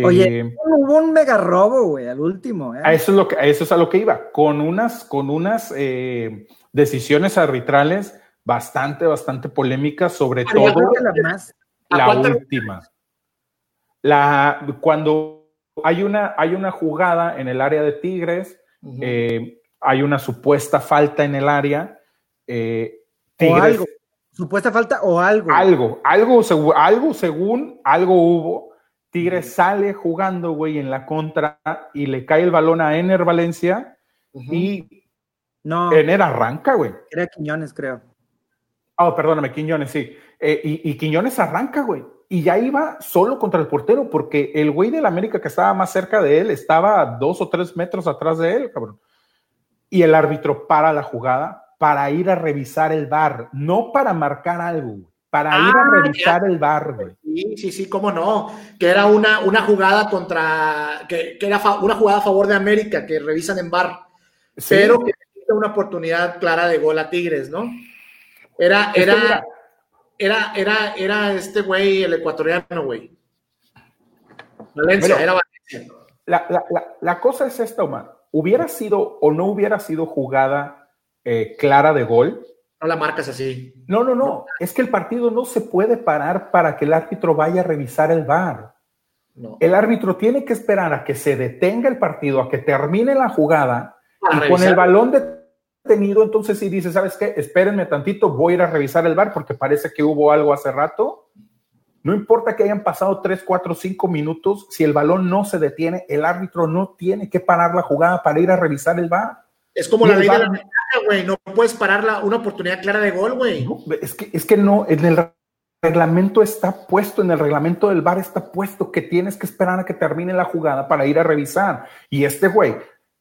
Oye, eh, hubo un mega robo, güey, al último. ¿eh? A eso es lo que, eso es a lo que iba, con unas, con unas eh, decisiones arbitrales bastante, bastante polémicas, sobre todo la, última. La, cuando hay una, hay una jugada en el área de Tigres, hay una supuesta falta en el área. Tigres, Supuesta falta o algo. Algo, algo, algo según, algo hubo. Tigres sale jugando, güey, en la contra y le cae el balón a Ener Valencia y no. Ener arranca, güey. Era Quiñones, creo. Oh, perdóname, Quiñones, sí. Eh, y, y, Quiñones arranca, güey. Y ya iba solo contra el portero porque el güey del América que estaba más cerca de él estaba a dos o tres metros atrás de él, cabrón. Y el árbitro para la jugada, para ir a revisar el bar, no para marcar algo, para ir a ah, revisar el bar, güey. Sí, sí, sí, cómo no. Que era una, una jugada contra, que, era una jugada a favor de América, que revisan en bar, pero que una oportunidad clara de gol a Tigres, ¿no? Era, era, era, era, era este güey, el ecuatoriano, güey. Valencia, era Valencia. La, la, la, la cosa es esta, Omar. ¿Hubiera sido o no hubiera sido jugada eh, clara de gol. No la marcas así. No, no, no. Es que el partido no se puede parar para que el árbitro vaya a revisar el VAR. El árbitro tiene que esperar a que se detenga el partido, a que termine la jugada y con el balón detenido, entonces si dice, ¿sabes qué? Espérenme tantito, voy a ir a revisar el VAR porque parece que hubo algo hace rato. No importa que hayan pasado 3, 4, 5 minutos, si el balón no se detiene, el árbitro no tiene que parar la jugada para ir a revisar el VAR. Es como la ley de la güey. No puedes parar una oportunidad clara de gol, güey. es, que, es que no, en el reglamento está puesto, en el reglamento del bar está puesto que tienes que esperar a que termine la jugada para ir a revisar. Y este güey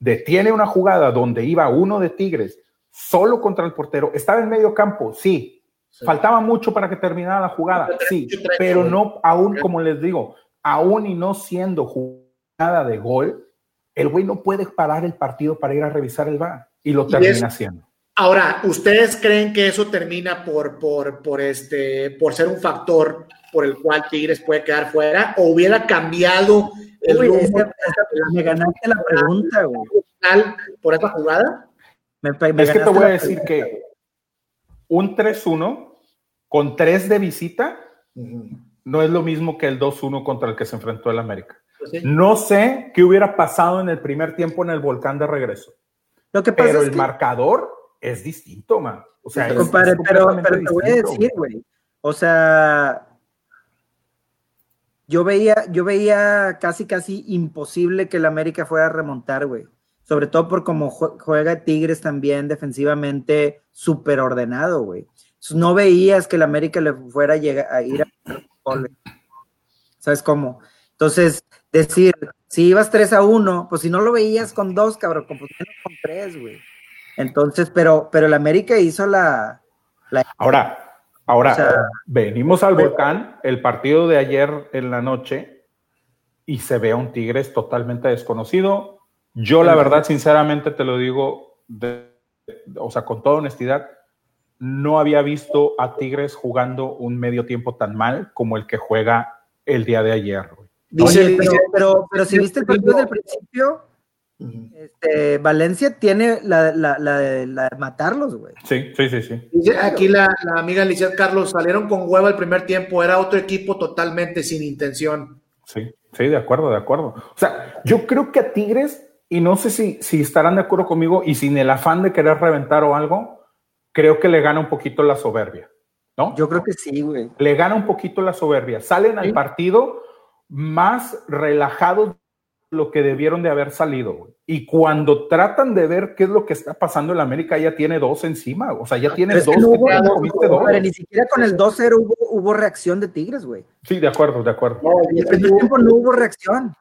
detiene una jugada donde iba uno de Tigres solo contra el portero. Estaba en medio campo, sí. Faltaba mucho para que terminara la jugada, sí. Pero no, aún como les digo, aún y no siendo jugada de gol, el güey no puede parar el partido para ir a revisar el VAR y lo termina haciendo. Ahora, ¿ustedes creen que eso termina por, por, por, este, por ser un factor por el cual Tigres puede quedar fuera? ¿O hubiera cambiado el me ganaste la pregunta, güey. ¿Por esta jugada? es que te voy a decir que un 3-1 con 3 de visita no es lo mismo que el 2-1 contra el que se enfrentó el América. Pues no sé qué hubiera pasado en el primer tiempo en el volcán de regreso. Lo que pero el marcador es distinto, man. O sea, pero, pero, te voy a decir, güey. O sea, yo veía, yo veía casi, casi imposible que el América fuera a remontar, güey. Sobre todo por cómo juega Tigres también defensivamente súper ordenado, güey. No veías que el América le fuera a, llegar, a ir a... ¿Sabes cómo? Entonces, decir, si ibas 3 a 1, pues si no lo veías con dos, cabrón, pues con 3, güey. Entonces, pero, pero el América hizo la. ahora, ahora, venimos al volcán, el partido de ayer en la noche, y se ve a un Tigres totalmente desconocido. Yo, la verdad, sinceramente te lo digo, o sea, con toda honestidad, no había visto a Tigres jugando un medio tiempo tan mal como el que juega el día de ayer. Oye, pero, pero, si viste el partido del principio, este, Valencia tiene la, la, la, de matarlos, güey. Sí, sí, sí, sí. Aquí la, amiga Lizeth Carlos salieron con huevo el primer tiempo, era otro equipo totalmente sin intención. Sí, sí, de acuerdo, de acuerdo. O sea, yo creo que a Tigres, y no sé si, si estarán de acuerdo conmigo, y sin el afán de querer reventar o algo, creo que le gana un poquito la soberbia, ¿no? Yo creo que sí, güey. Le gana un poquito la soberbia. Salen al partido más relajados lo que debieron de haber salido. Y cuando tratan de ver qué es lo que está pasando en América, ya tiene dos encima. O sea, ya tiene dos. Pero ni siquiera con el 2-0 hubo, reacción de Tigres, güey. Sí, de acuerdo, de acuerdo. en el primer tiempo no hubo reacción.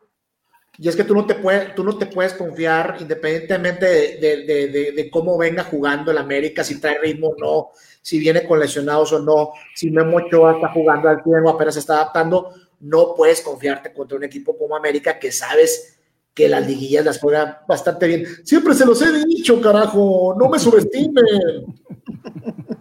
Y es que tú no te puedes, tú no te puedes confiar independientemente de, cómo venga jugando el América, si trae ritmo o no, si viene con lesionados o no, si Memo Ochoa está jugando al tiempo, apenas se está adaptando, no puedes confiarte contra un equipo como América que sabes que las liguillas las juega bastante bien. Siempre se los he dicho, carajo, no me subestimen. (laughs)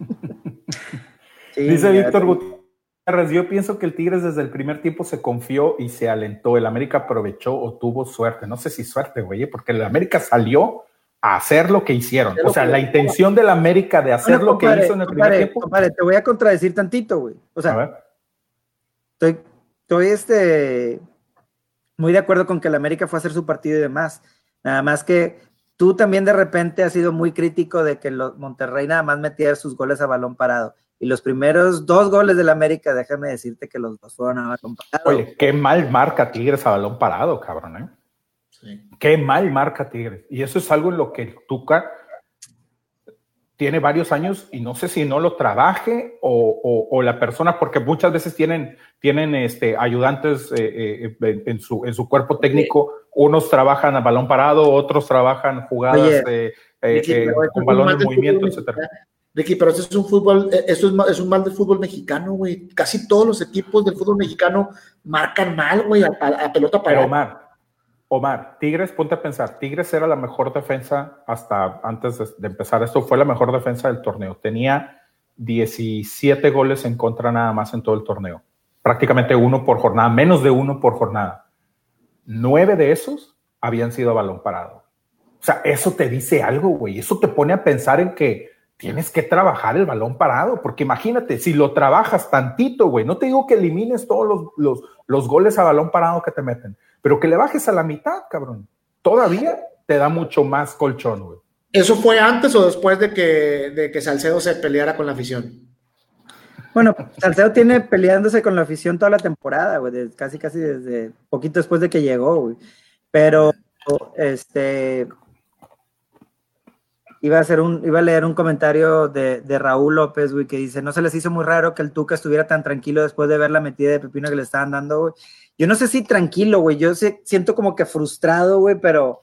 Dice Víctor Gutiérrez, yo pienso que el Tigres desde el primer tiempo se confió y se alentó. El América aprovechó o tuvo suerte. No sé si suerte, güey, porque el América salió a hacer lo que hicieron. O sea, la intención del América de hacer lo que hizo en el primer tiempo. te voy a contradecir tantito, güey. O sea, estoy, estoy este, muy de acuerdo con que el América fue a hacer su partido y demás. Nada más que tú también de repente has sido muy crítico de que los Monterrey nada más metía sus goles a balón parado. Y los primeros dos goles del América, déjame decirte que los dos fueron a balón parado. Oye, qué mal marca Tigres a balón parado, cabrón, ¿eh? Sí. Qué mal marca Tigres. Y eso es algo en lo que Tuca tiene varios años y no sé si no lo trabaje o, la persona, porque muchas veces tienen, tienen este, ayudantes eh, eh, en, su, en su cuerpo técnico, unos trabajan a balón parado, otros trabajan jugadas eh, con balón en movimiento, etcétera. Ricky, pero eso es un fútbol, eso es, un mal del fútbol mexicano, güey. Casi todos los equipos del fútbol mexicano marcan mal, güey, a, pelota parada. Omar, Tigres, ponte a pensar, Tigres era la mejor defensa hasta antes de, empezar esto, fue la mejor defensa del torneo. Tenía 17 goles en contra nada más en todo el torneo. Prácticamente uno por jornada, menos de uno por jornada. Nueve de esos habían sido a balón parado. O sea, eso te dice algo, güey. Eso te pone a pensar en que tienes que trabajar el balón parado, porque imagínate, si lo trabajas tantito, güey, no te digo que elimines todos los, los, los goles a balón parado que te meten, pero que le bajes a la mitad, cabrón. Todavía te da mucho más colchón, güey. ¿Eso fue antes o después de que, de que Salcedo se peleara con la afición? Bueno, Salcedo tiene peleándose con la afición toda la temporada, güey, casi casi desde poquito después de que llegó, güey. Pero, este, iba a, hacer un, iba a leer un comentario de, de, Raúl López, güey, que dice, no se les hizo muy raro que el Tuca estuviera tan tranquilo después de ver la metida de pepino que le estaban dando, güey. Yo no sé si tranquilo, güey. Yo siento como que frustrado, güey, pero,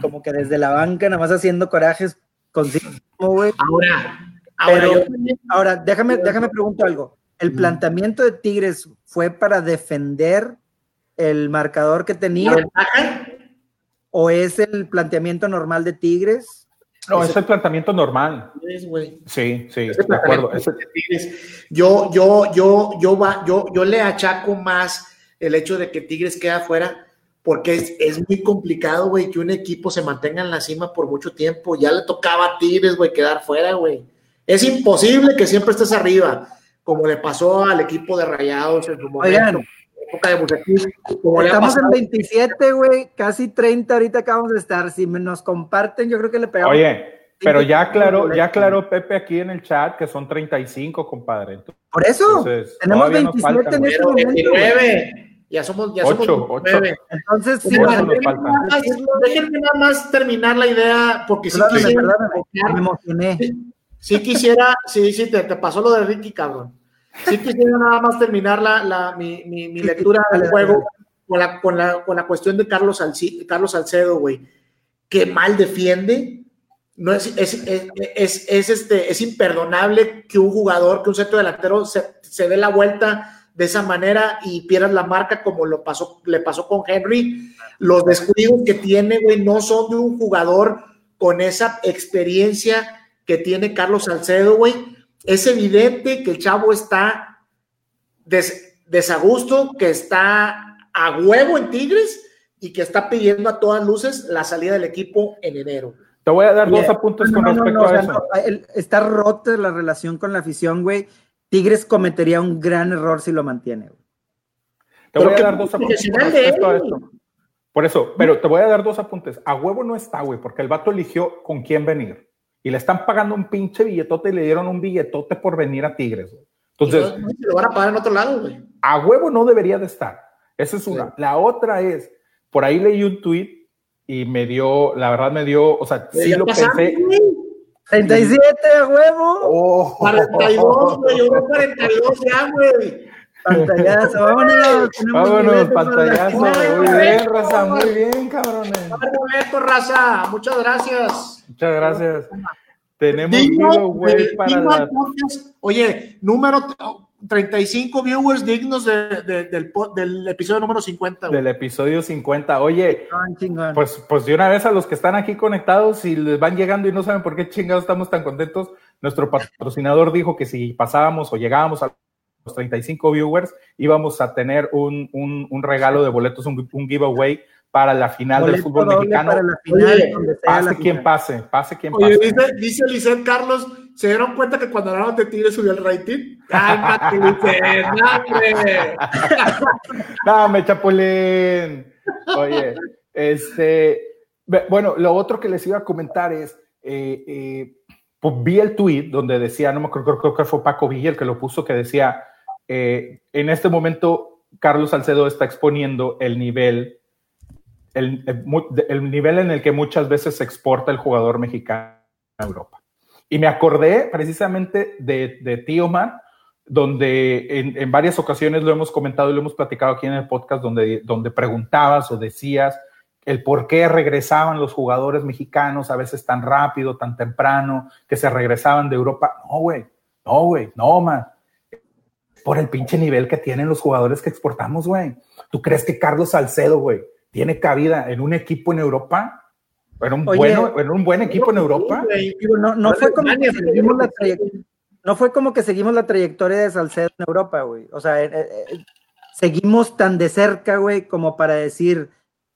como que desde la banca, nada más haciendo corajes consigo, güey. Ahora, ahora, ahora déjame, déjame preguntar algo. ¿El planteamiento de Tigres fue para defender el marcador que tenía? ¿O es el planteamiento normal de Tigres? No, es el planteamiento normal. sí, sí, de acuerdo. Yo, yo, yo, yo, va, yo, yo le achaco más el hecho de que Tigres queda fuera, porque es, es muy complicado, güey, que un equipo se mantenga en la cima por mucho tiempo. Ya le tocaba a Tigres, güey, quedar fuera, güey. Es imposible que siempre estés arriba, como le pasó al equipo de Rayados en su momento. Estamos en 27, güey, casi 30 ahorita acabamos de estar. Si nos comparten, yo creo que le pegamos. Oye, pero ya aclaró, ya aclaró Pepe aquí en el chat que son 35, compadre. Por eso, tenemos 27 en este momento. 29. Ya somos, ya 8, somos 9. Entonces, sí, déjenme nada más terminar la idea, porque sí quisiera. me emocioné. Sí, quisiera, sí, sí, te, te pasó lo de Ricky, cabrón. Sí quisiera nada más terminar la, la mi, mi, mi, lectura del juego con la, con la, con la cuestión de Carlos, Salcedo, Carlos Salcedo, güey. Que mal defiende. No es, es, es, es, este, es imperdonable que un jugador, que un centro delantero se, se dé la vuelta de esa manera y pierdas la marca como lo pasó, le pasó con Henry. Los descuidos que tiene, güey, no son de un jugador con esa experiencia que tiene Carlos Salcedo, güey es evidente que el chavo está desagusto, que está a huevo en Tigres y que está pidiendo a todas luces la salida del equipo en enero. Te voy a dar dos apuntes con respecto a eso. está rota la relación con la afición, güey. Tigres cometería un gran error si lo mantiene. Te voy a dar dos apuntes con respecto a esto. Por eso, pero te voy a dar dos apuntes. A huevo no está, güey, porque el vato eligió con quién venir y le están pagando un pinche billetote y le dieron un billetote por venir a Tigres. Entonces, lo van a pagar en otro lado, güey. A huevo no debería de estar. Esa es una. La otra es, por ahí leí un tweet y me dio, la verdad me dio, o sea, sí lo pensé. 37 a huevo. Oh. 42, (laughs) güey, yo 42 ya, güey. Pantallazo, vámonos. Vámonos, pantallazo. Muy bien, raza, muy bien, cabrones. boleto, raza. Muchas gracias. Muchas gracias. Tenemos giveaway para la... Oye, número 35 viewers dignos de, del, del, episodio número 50. Del episodio 50. Oye, pues, pues de una vez a los que están aquí conectados, si les van llegando y no saben por qué chingados estamos tan contentos, nuestro patrocinador dijo que si pasábamos o llegábamos a los 35 viewers, íbamos a tener un, un, un regalo de boletos, un, un giveaway para la final del fútbol mexicano. Para la final, pase quien pase, pase quien Oye, Dice, dice Lisset Carlos, ¿se dieron cuenta que cuando hablaron de Tigres subió el rating? ¡Cálmate, Lisset! (laughs) ¡No, me chapulín! Oye, este, bueno, lo otro que les iba a comentar es, eh, eh, pues vi el tweet donde decía, no me acuerdo, creo que fue Paco Villa el que lo puso, que decía, eh, en este momento Carlos Salcedo está exponiendo el nivel el, nivel en el que muchas veces se exporta el jugador mexicano a Europa. Y me acordé precisamente de, de Tío donde en, varias ocasiones lo hemos comentado y lo hemos platicado aquí en el podcast, donde, donde preguntabas o decías el por qué regresaban los jugadores mexicanos a veces tan rápido, tan temprano, que se regresaban de Europa. No, güey, no, güey, no, man. Por el pinche nivel que tienen los jugadores que exportamos, güey. ¿Tú crees que Carlos Salcedo, güey, tiene cabida en un equipo en Europa, en un, bueno, en un buen equipo en Europa. No, fue como que seguimos la no fue como que seguimos la trayectoria de Salcedo en Europa, güey. O sea, eh, eh, seguimos tan de cerca, güey, como para decir,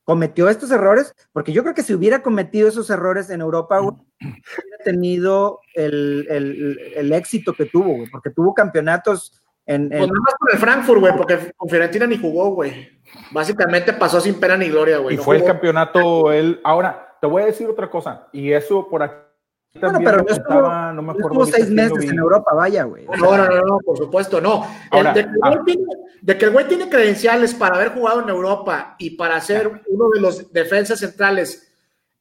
cometió estos errores, porque yo creo que si hubiera cometido esos errores en Europa, güey, hubiera tenido el, el, éxito que tuvo, güey, porque tuvo campeonatos en, Pues nada más con el Frankfurt, güey, porque con Fiorentina ni jugó, güey. Básicamente pasó sin pena ni gloria, güey. Y fue el campeonato él. Ahora, te voy a decir otra cosa, y eso por aquí. Bueno, pero no, estuvo, no me acuerdo. seis meses en Europa, vaya, güey. No, no, no, no, por supuesto, no. Ahora, de, que ah. tiene, de, que el güey tiene credenciales para haber jugado en Europa y para ser uno de los defensas centrales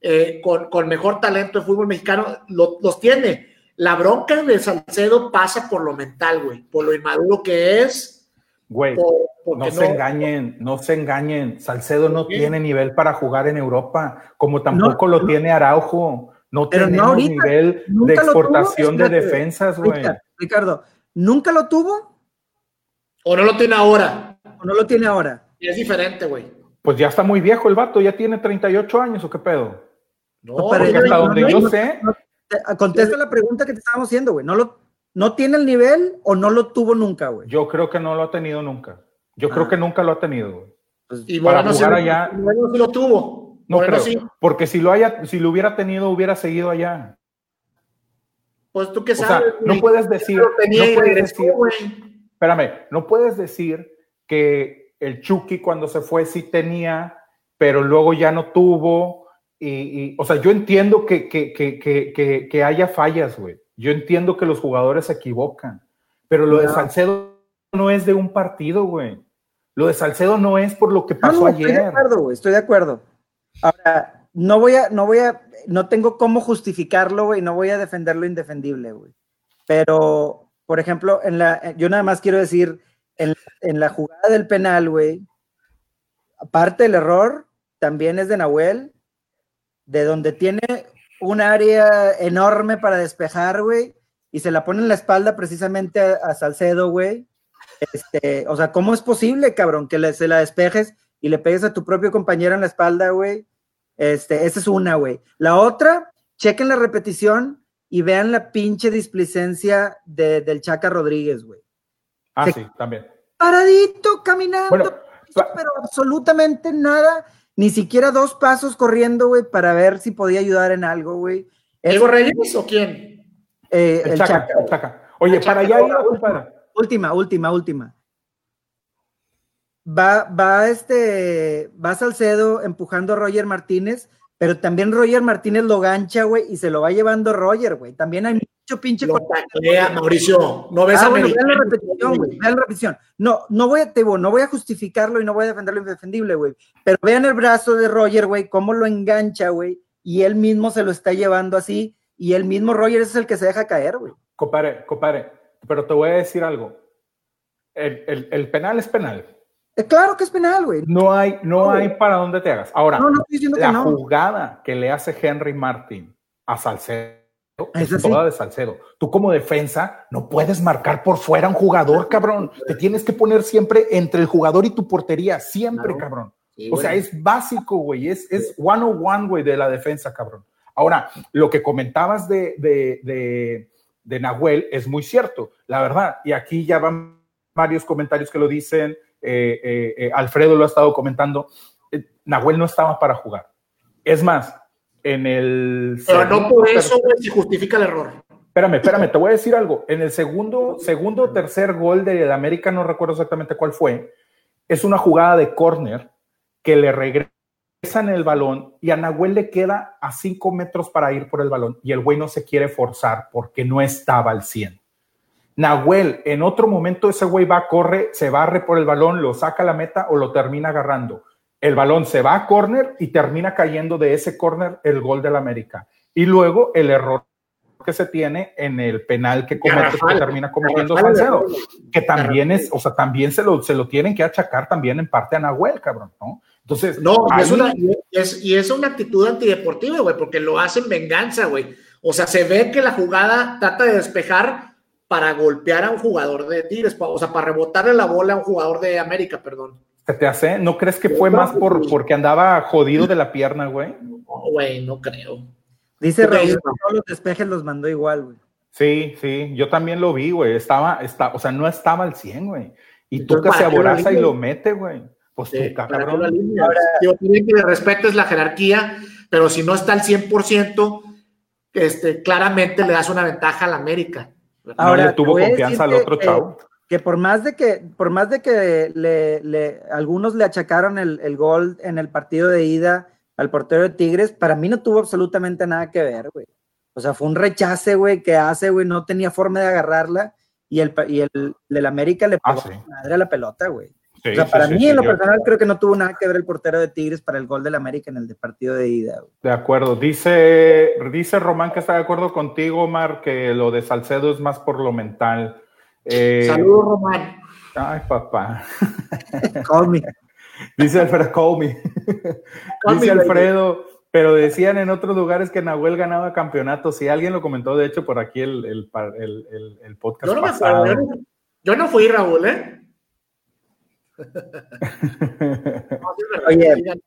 eh, con, con, mejor talento de fútbol mexicano, los tiene. La bronca de Salcedo pasa por lo mental, güey, por lo inmaduro que es. Güey, no, se engañen, no se engañen. Salcedo no tiene nivel para jugar en Europa, como tampoco lo tiene Araujo. No tiene nivel de exportación de defensas, güey. Ricardo, ¿nunca lo tuvo? ¿O no lo tiene ahora? ¿O no lo tiene ahora? Y es diferente, güey. Pues ya está muy viejo el vato, ya tiene 38 años, ¿o qué pedo? No, porque hasta donde yo sé, contesta la pregunta que te estábamos haciendo, güey. ¿No, lo, ¿No tiene el nivel o no lo tuvo nunca, güey? Yo creo que no lo ha tenido nunca. Yo creo ah. que nunca lo ha tenido, güey. Pues, y para jugar allá. No lo tuvo. No creo. Porque si lo, haya, si lo hubiera tenido, hubiera seguido allá. Pues tú qué sabes. no puedes decir. No puedes decir espérame, no puedes decir que el Chucky cuando se fue sí tenía, pero luego ya no tuvo y, o sea, yo entiendo que, que, que, que haya fallas, güey. Yo entiendo que los jugadores se equivocan, pero lo de Salcedo no es de un partido, güey. Lo de Salcedo no es por lo que pasó ayer. Estoy de acuerdo, güey, estoy de acuerdo. Ahora, no voy a, no voy a, no tengo cómo justificarlo, güey, no voy a defender lo indefendible, güey. Pero, por ejemplo, en la, yo nada más quiero decir, en, en la jugada del penal, güey, aparte del error, también es de Nahuel, de donde tiene un área enorme para despejar, güey, y se la pone en la espalda precisamente a, Salcedo, güey. Este, o sea, ¿cómo es posible, cabrón, que se la despejes y le pegues a tu propio compañero en la espalda, güey? Este, esa es una, güey. La otra, chequen la repetición y vean la pinche displicencia de, del Chaca Rodríguez, güey. Ah, sí, también. Paradito, caminando, pero absolutamente nada ni siquiera dos pasos corriendo, güey, para ver si podía ayudar en algo, güey. ¿Diego Reyes o quién? Eh, el, Chaca, Oye, para allá Última, última, última. Va, va este, va Salcedo empujando a Roger Martínez, pero también Roger Martínez lo gancha, güey, y se lo va llevando Roger, güey. También hay pinche. Lo Mauricio. No ves ah, a bueno, vean la repetición, güey. Vean la repetición. No, no voy a, te, no voy a justificarlo y no voy a defender lo indefendible, güey. Pero vean el brazo de Roger, güey, cómo lo engancha, güey. Y él mismo se lo está llevando así. Y el mismo Roger es el que se deja caer, güey. Compare, compare. Pero te voy a decir algo. el, penal es penal. Eh, claro que es penal, güey. No hay, no hay para dónde te hagas. Ahora, la jugada que le hace Henry Martin a Salcedo es toda de Salcedo. Tú como defensa no puedes marcar por fuera a un jugador, cabrón. Te tienes que poner siempre entre el jugador y tu portería, siempre, cabrón. o sea, es básico, güey. Es, es one on one, güey, de la defensa, cabrón. Ahora, lo que comentabas de, de, de, Nahuel es muy cierto, la verdad. Y aquí ya van varios comentarios que lo dicen. Eh, eh, eh, Alfredo lo ha estado comentando. Nahuel no estaba para jugar. Es más, en el. Pero no por eso se justifica el error. Espérame, espérame, te voy a decir algo. En el segundo, segundo o tercer gol de América, no recuerdo exactamente cuál fue, es una jugada de córner que le regresan el balón y a Nahuel le queda a cinco metros para ir por el balón y el güey no se quiere forzar porque no estaba al 100. Nahuel, en otro momento ese güey va, corre, se barre por el balón, lo saca a la meta o lo termina agarrando el balón se va a córner y termina cayendo de ese córner el gol del América. Y luego el error que se tiene en el penal que comete, que termina cometiendo Salcedo, que también es, o sea, también se lo, se lo tienen que achacar también en parte a Nahuel, cabrón, ¿no? Entonces, no, es una, es, y es una actitud antideportiva, güey, porque lo hacen venganza, güey. O sea, se ve que la jugada trata de despejar para golpear a un jugador de Tigres, o sea, para rebotarle la bola a un jugador de América, perdón te hace? ¿No crees que fue más por, porque andaba jodido de la pierna, güey? No, güey, no creo. Dice Raúl, todos los despejes los mandó igual, güey. Sí, sí, yo también lo vi, güey. Estaba, está, o sea, no estaba al 100, güey. Y tú que se aboraza y lo mete, güey. Pues sí, cabrón. Ahora, yo que le respetes la jerarquía, pero si no está al 100%, este, claramente le das una ventaja a la América. Ahora, no le tuvo confianza al otro chavo que por más de que, por más de que le, algunos le achacaron el, gol en el partido de ida al portero de Tigres, para mí no tuvo absolutamente nada que ver, güey. O sea, fue un rechace, güey, que hace, güey, no tenía forma de agarrarla y el, y el, América le ah, pegó madre a la pelota, güey. o sea, para mí, en lo personal, creo que no tuvo nada que ver el portero de Tigres para el gol del América en el partido de ida. Güey. De acuerdo. Dice, dice Román que está de acuerdo contigo, Omar, que lo de Salcedo es más por lo mental. Eh, Saludos, Román. Ay, papá. (laughs) Call me. Dice Alfredo, call me. (laughs) Dice Alfredo, pero decían en otros lugares que Nahuel ganaba campeonatos. Si alguien lo comentó, de hecho, por aquí el, el, el, el podcast. Yo no, pasado. yo no fui, Raúl, ¿eh? (laughs) Oye,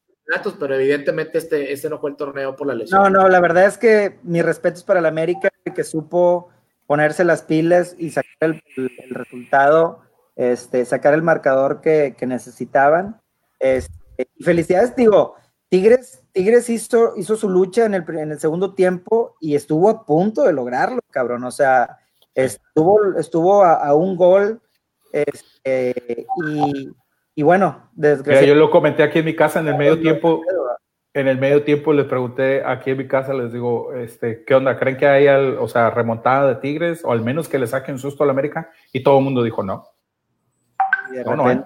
pero evidentemente este, este no fue el torneo por la lesión. No, no, la verdad es que mis respetos para el América, que supo ponerse las pilas y sacar el, resultado, este, sacar el marcador que, necesitaban. Este, y felicidades, digo, Tigres, Tigres hizo, hizo su lucha en el, en el segundo tiempo y estuvo a punto de lograrlo, cabrón. O sea, estuvo, estuvo a, un gol. Este, y, y, bueno, desgraciadamente. Yo lo comenté aquí en mi casa en el medio tiempo en el medio tiempo les pregunté aquí en mi casa, les digo, este, ¿qué onda? ¿Creen que hay, o sea, remontada de Tigres o al menos que le saquen susto a la América? Y todo el mundo dijo no. no, no, ¿eh?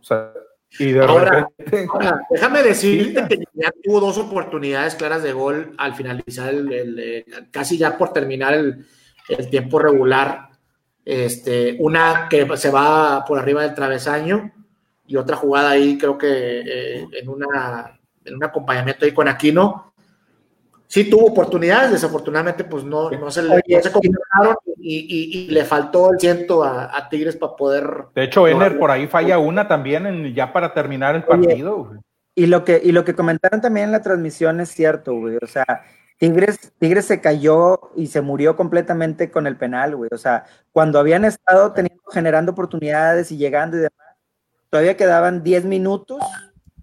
o sea, y de repente... (laughs) déjame decirte que ya tuvo dos oportunidades claras de gol al finalizar el, eh, casi ya por terminar el, tiempo regular. Este, una que se va por arriba del travesaño y otra jugada ahí, creo que eh, en una en un acompañamiento ahí con Aquino. Sí tuvo oportunidades, desafortunadamente pues no, no se le y, le faltó el ciento a, Tigres para poder... De hecho, Ener por ahí falla una también en, ya para terminar el partido. y lo, que, y lo que comentaron también en la transmisión es cierto, güey. O sea, Tigres, Tigres se cayó y se murió completamente con el penal, güey. O sea, cuando habían estado teniendo, generando oportunidades y llegando y demás, todavía quedaban 10 minutos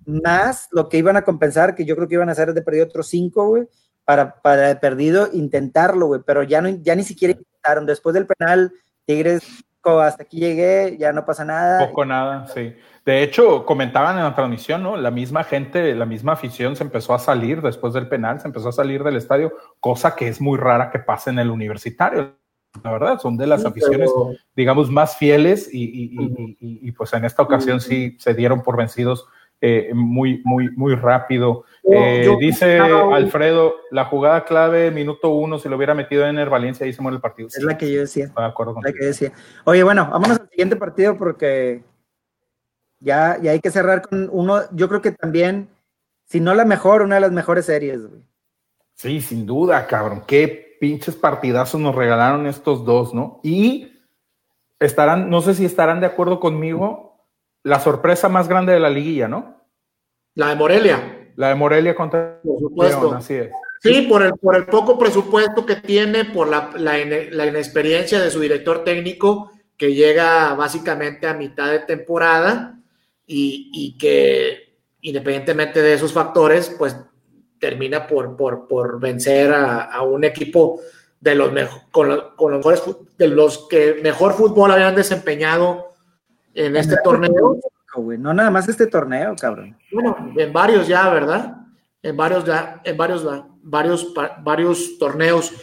más lo que iban a compensar, que yo creo que iban a hacer de perdido otros cinco, güey, para, para de perdido intentarlo, güey, pero ya, no, ya ni siquiera intentaron. Después del penal, Tigres, hasta aquí llegué, ya no pasa nada. Poco nada, sí. De hecho, comentaban en la transmisión, ¿no? La misma gente, la misma afición se empezó a salir después del penal, se empezó a salir del estadio, cosa que es muy rara que pase en el universitario. La verdad, son de las aficiones, digamos, más fieles y, y, y, y, pues en esta ocasión sí se dieron por vencidos eh, muy, muy, muy rápido. Eh, dice Alfredo, la jugada clave, minuto uno, si lo hubiera metido en el Valencia, ahí se muere el partido. Es la que yo decía. De acuerdo la que decía. Oye, bueno, vámonos al siguiente partido porque ya, ya hay que cerrar con uno, yo creo que también, si no la mejor, una de las mejores series, güey. Sí, sin duda, cabrón. Qué pinches partidazos nos regalaron estos dos, ¿no? Y estarán, no sé si estarán de acuerdo conmigo, la sorpresa más grande de la liguilla, ¿no? La de Morelia. La de Morelia contra por supuesto. así es. Sí, por el, por el poco presupuesto que tiene, por la, la, inexperiencia de su director técnico, que llega básicamente a mitad de temporada y, y que independientemente de esos factores, pues termina por, por, por vencer a, a, un equipo de los, con, con, los mejores, de los que mejor fútbol habían desempeñado en este torneo. No nada más este torneo, cabrón. Bueno, en varios ya, ¿verdad? En varios ya, en varios, varios, varios torneos.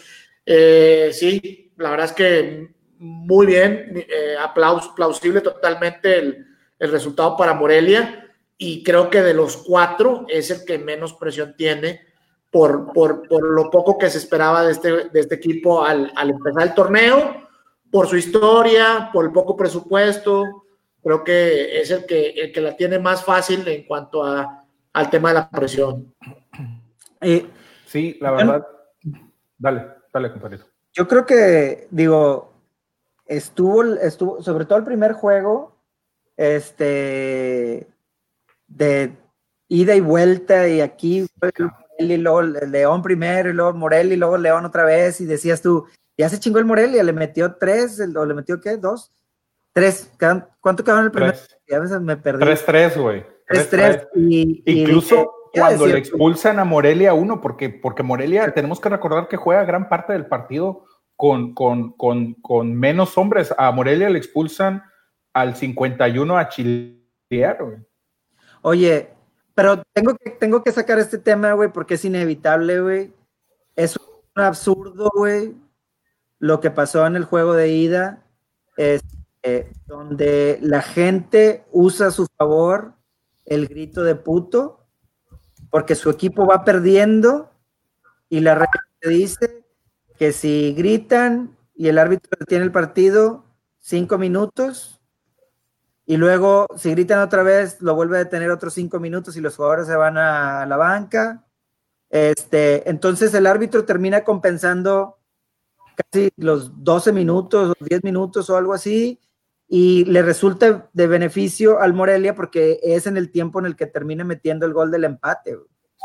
Eh, sí, la verdad es que muy bien, eh, aplauso, plausible totalmente el, el resultado para Morelia y creo que de los cuatro es el que menos presión tiene por, por, por lo poco que se esperaba de este, de este equipo al, al, empezar el torneo, por su historia, por el poco presupuesto. Creo que es el que, el que la tiene más fácil en cuanto a, al tema de la presión. Eh, sí, la verdad. dale, dale, compañero. Yo creo que, digo, estuvo, estuvo, sobre todo el primer juego, este, de ida y vuelta, y aquí y luego León primero, y luego Morelia, y luego León otra vez, y decías tú, ya se chingó el Morelia, le metió tres, o le metió qué, dos, tres, ¿cuánto quedó en el primer? Ya a veces me perdí. Tres, tres, güey. Tres, tres. Y, Incluso cuando le expulsan a Morelia uno, porque, porque Morelia, tenemos que recordar que juega gran parte del partido con, con, con, con menos hombres. A Morelia le expulsan al 51 a chilear, güey. Oye, pero tengo que, tengo que sacar este tema, güey, porque es inevitable, güey. Es un absurdo, güey, lo que pasó en el juego de ida, es, eh, donde la gente usa a su favor el grito de puto, porque su equipo va perdiendo y la regla dice que si gritan y el árbitro tiene el partido cinco minutos, y luego, si gritan otra vez, lo vuelve a detener otros cinco minutos y los jugadores se van a la banca. Este, entonces el árbitro termina compensando casi los 12 minutos o 10 minutos o algo así y le resulta de beneficio al Morelia porque es en el tiempo en el que termina metiendo el gol del empate.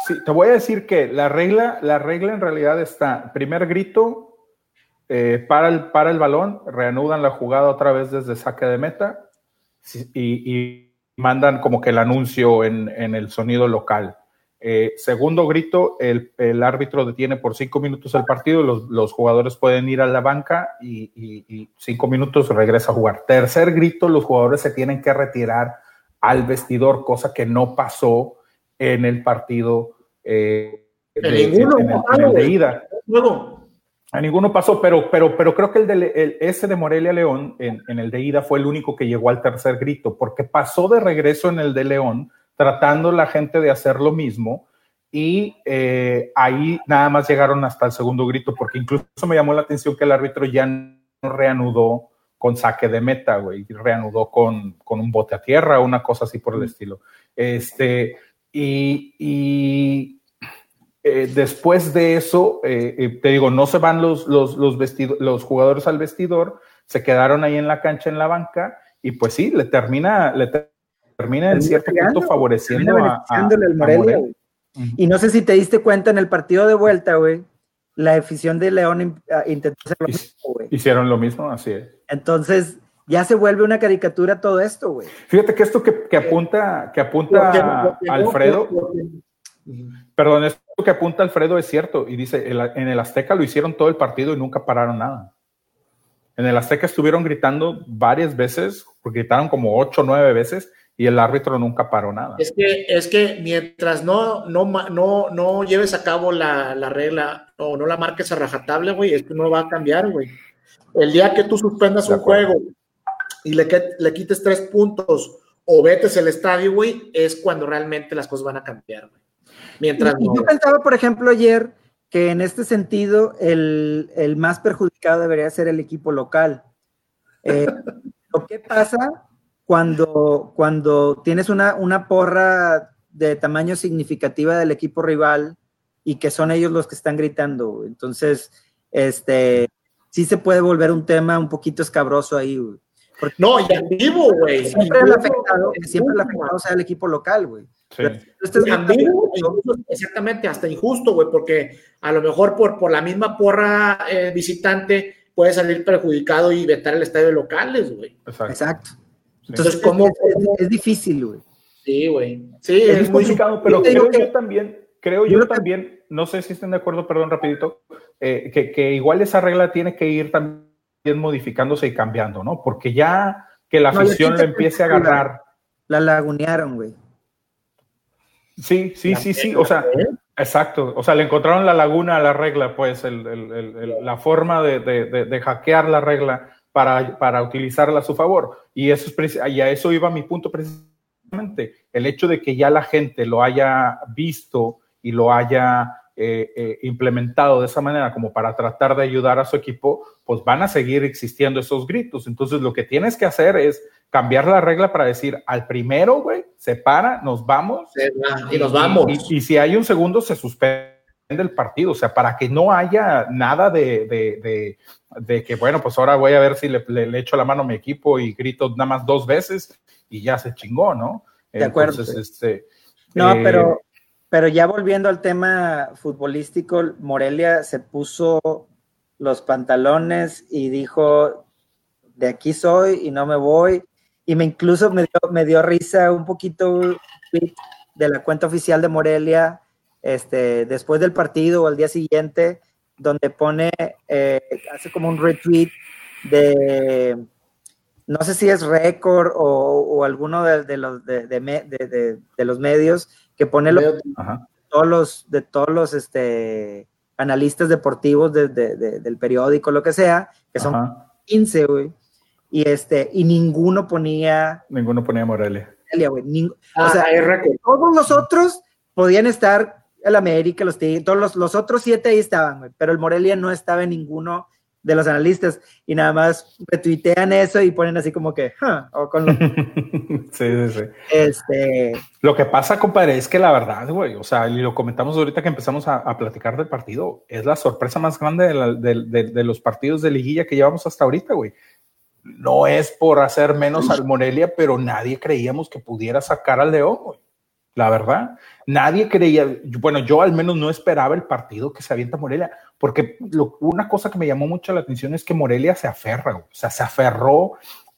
Sí, te voy a decir que la regla, la regla en realidad está, primer grito, eh, para, el, para el balón, reanudan la jugada otra vez desde saque de meta, y, mandan como que el anuncio en, el sonido local. Eh, segundo grito, el, árbitro detiene por cinco minutos el partido, los, los jugadores pueden ir a la banca y, cinco minutos regresa a jugar. Tercer grito, los jugadores se tienen que retirar al vestidor, cosa que no pasó en el partido eh, de, ida. A ninguno pasó, pero, pero, pero creo que el, de, ese de Morelia León en, el de ida fue el único que llegó al tercer grito, porque pasó de regreso en el de León, tratando la gente de hacer lo mismo, y eh, ahí nada más llegaron hasta el segundo grito, porque incluso me llamó la atención que el árbitro ya no reanudó con saque de meta, güey, reanudó con, con un bote a tierra, una cosa así por el estilo. Este, y, y eh, después de eso, eh, te digo, no se van los, los, los, los jugadores al vestidor, se quedaron ahí en la cancha, en la banca, y pues sí, le termina, le termina en cierto punto favoreciendo a, Morelia. Y no sé si te diste cuenta en el partido de vuelta, güey, la afición de León intentó hacer lo mismo, güey. Hicieron lo mismo, así es. Entonces, ya se vuelve una caricatura todo esto, güey. Fíjate que esto que, que apunta, que apunta Alfredo, perdón, esto que apunta Alfredo es cierto y dice, en el Azteca lo hicieron todo el partido y nunca pararon nada. En el Azteca estuvieron gritando varias veces, gritaron como ocho o nueve veces y el árbitro nunca paró nada. Es que, es que mientras no, no, no, no lleves a cabo la, regla o no la marques a rajatable, güey, esto no va a cambiar, güey. El día que tú suspendas un juego y le, le quites tres puntos o vetes el estadio, güey, es cuando realmente las cosas van a cambiar, güey. Mientras Yo pensaba, por ejemplo, ayer que en este sentido el, más perjudicado debería ser el equipo local. Eh, (laughs) lo que pasa cuando, cuando tienes una, una porra de tamaño significativa del equipo rival y que son ellos los que están gritando. Entonces, este, sí se puede volver un tema un poquito escabroso ahí, güey. no, y vivo, güey. Siempre el afectado, siempre el afectado sea el equipo local, güey. Sí. Este exactamente, hasta injusto, güey, porque a lo mejor por, por la misma porra eh, visitante puede salir perjudicado y vetar el estadio de locales, güey. Exacto. Entonces, ¿cómo? Es, difícil, güey. Sí, güey. Sí, es, muy complicado, pero creo yo también, creo yo, también, no sé si estén de acuerdo, perdón, rapidito, eh, que, que igual esa regla tiene que ir también modificándose y cambiando, ¿no? Porque ya que la afición le empiece a agarrar. La lagunearon, güey. Sí, sí, sí, sí. O sea, exacto. O sea, le encontraron la laguna a la regla, pues, la forma de, hackear la regla para, para, utilizarla a su favor. Y, eso es, y a eso iba mi punto precisamente. El hecho de que ya la gente lo haya visto y lo haya eh, eh, implementado de esa manera como para tratar de ayudar a su equipo, pues van a seguir existiendo esos gritos. Entonces, lo que tienes que hacer es cambiar la regla para decir al primero, güey, se para, nos vamos. y nos vamos. Y, si hay un segundo, se suspende el partido. O sea, para que no haya nada de, que, bueno, pues ahora voy a ver si le, le, echo la mano a mi equipo y grito nada más dos veces y ya se chingó, ¿no? De acuerdo. este, no, eh, pero, pero ya volviendo al tema futbolístico, Morelia se puso los pantalones y dijo, de aquí soy y no me voy y me incluso me dio, me dio risa un poquito de la cuenta oficial de Morelia este, después del partido o al día siguiente, donde pone, eh, hace como un retweet de, no sé si es récord o, alguno de, los, de, los medios que pone todos los, de todos los este, analistas deportivos del periódico, lo que sea, que son 15, güey y este, y ninguno ponía. Ninguno ponía Morelia. o ah, sea, todos los otros podían estar el América, los todos los, los, otros siete ahí estaban, güey, pero el Morelia no estaba en ninguno de los analistas y nada más retuitean eso y ponen así como que, o con (laughs) sí, sí, sí. Este... Lo que pasa, compadre, es que la verdad, güey, o sea, y lo comentamos ahorita que empezamos a, platicar del partido, es la sorpresa más grande de, de, los partidos de liguilla que llevamos hasta ahorita, güey no es por hacer menos al Morelia, pero nadie creíamos que pudiera sacar al León, La verdad, nadie creía, bueno, yo al menos no esperaba el partido que se avienta Morelia, porque una cosa que me llamó mucho la atención es que Morelia se aferra, o sea, se aferró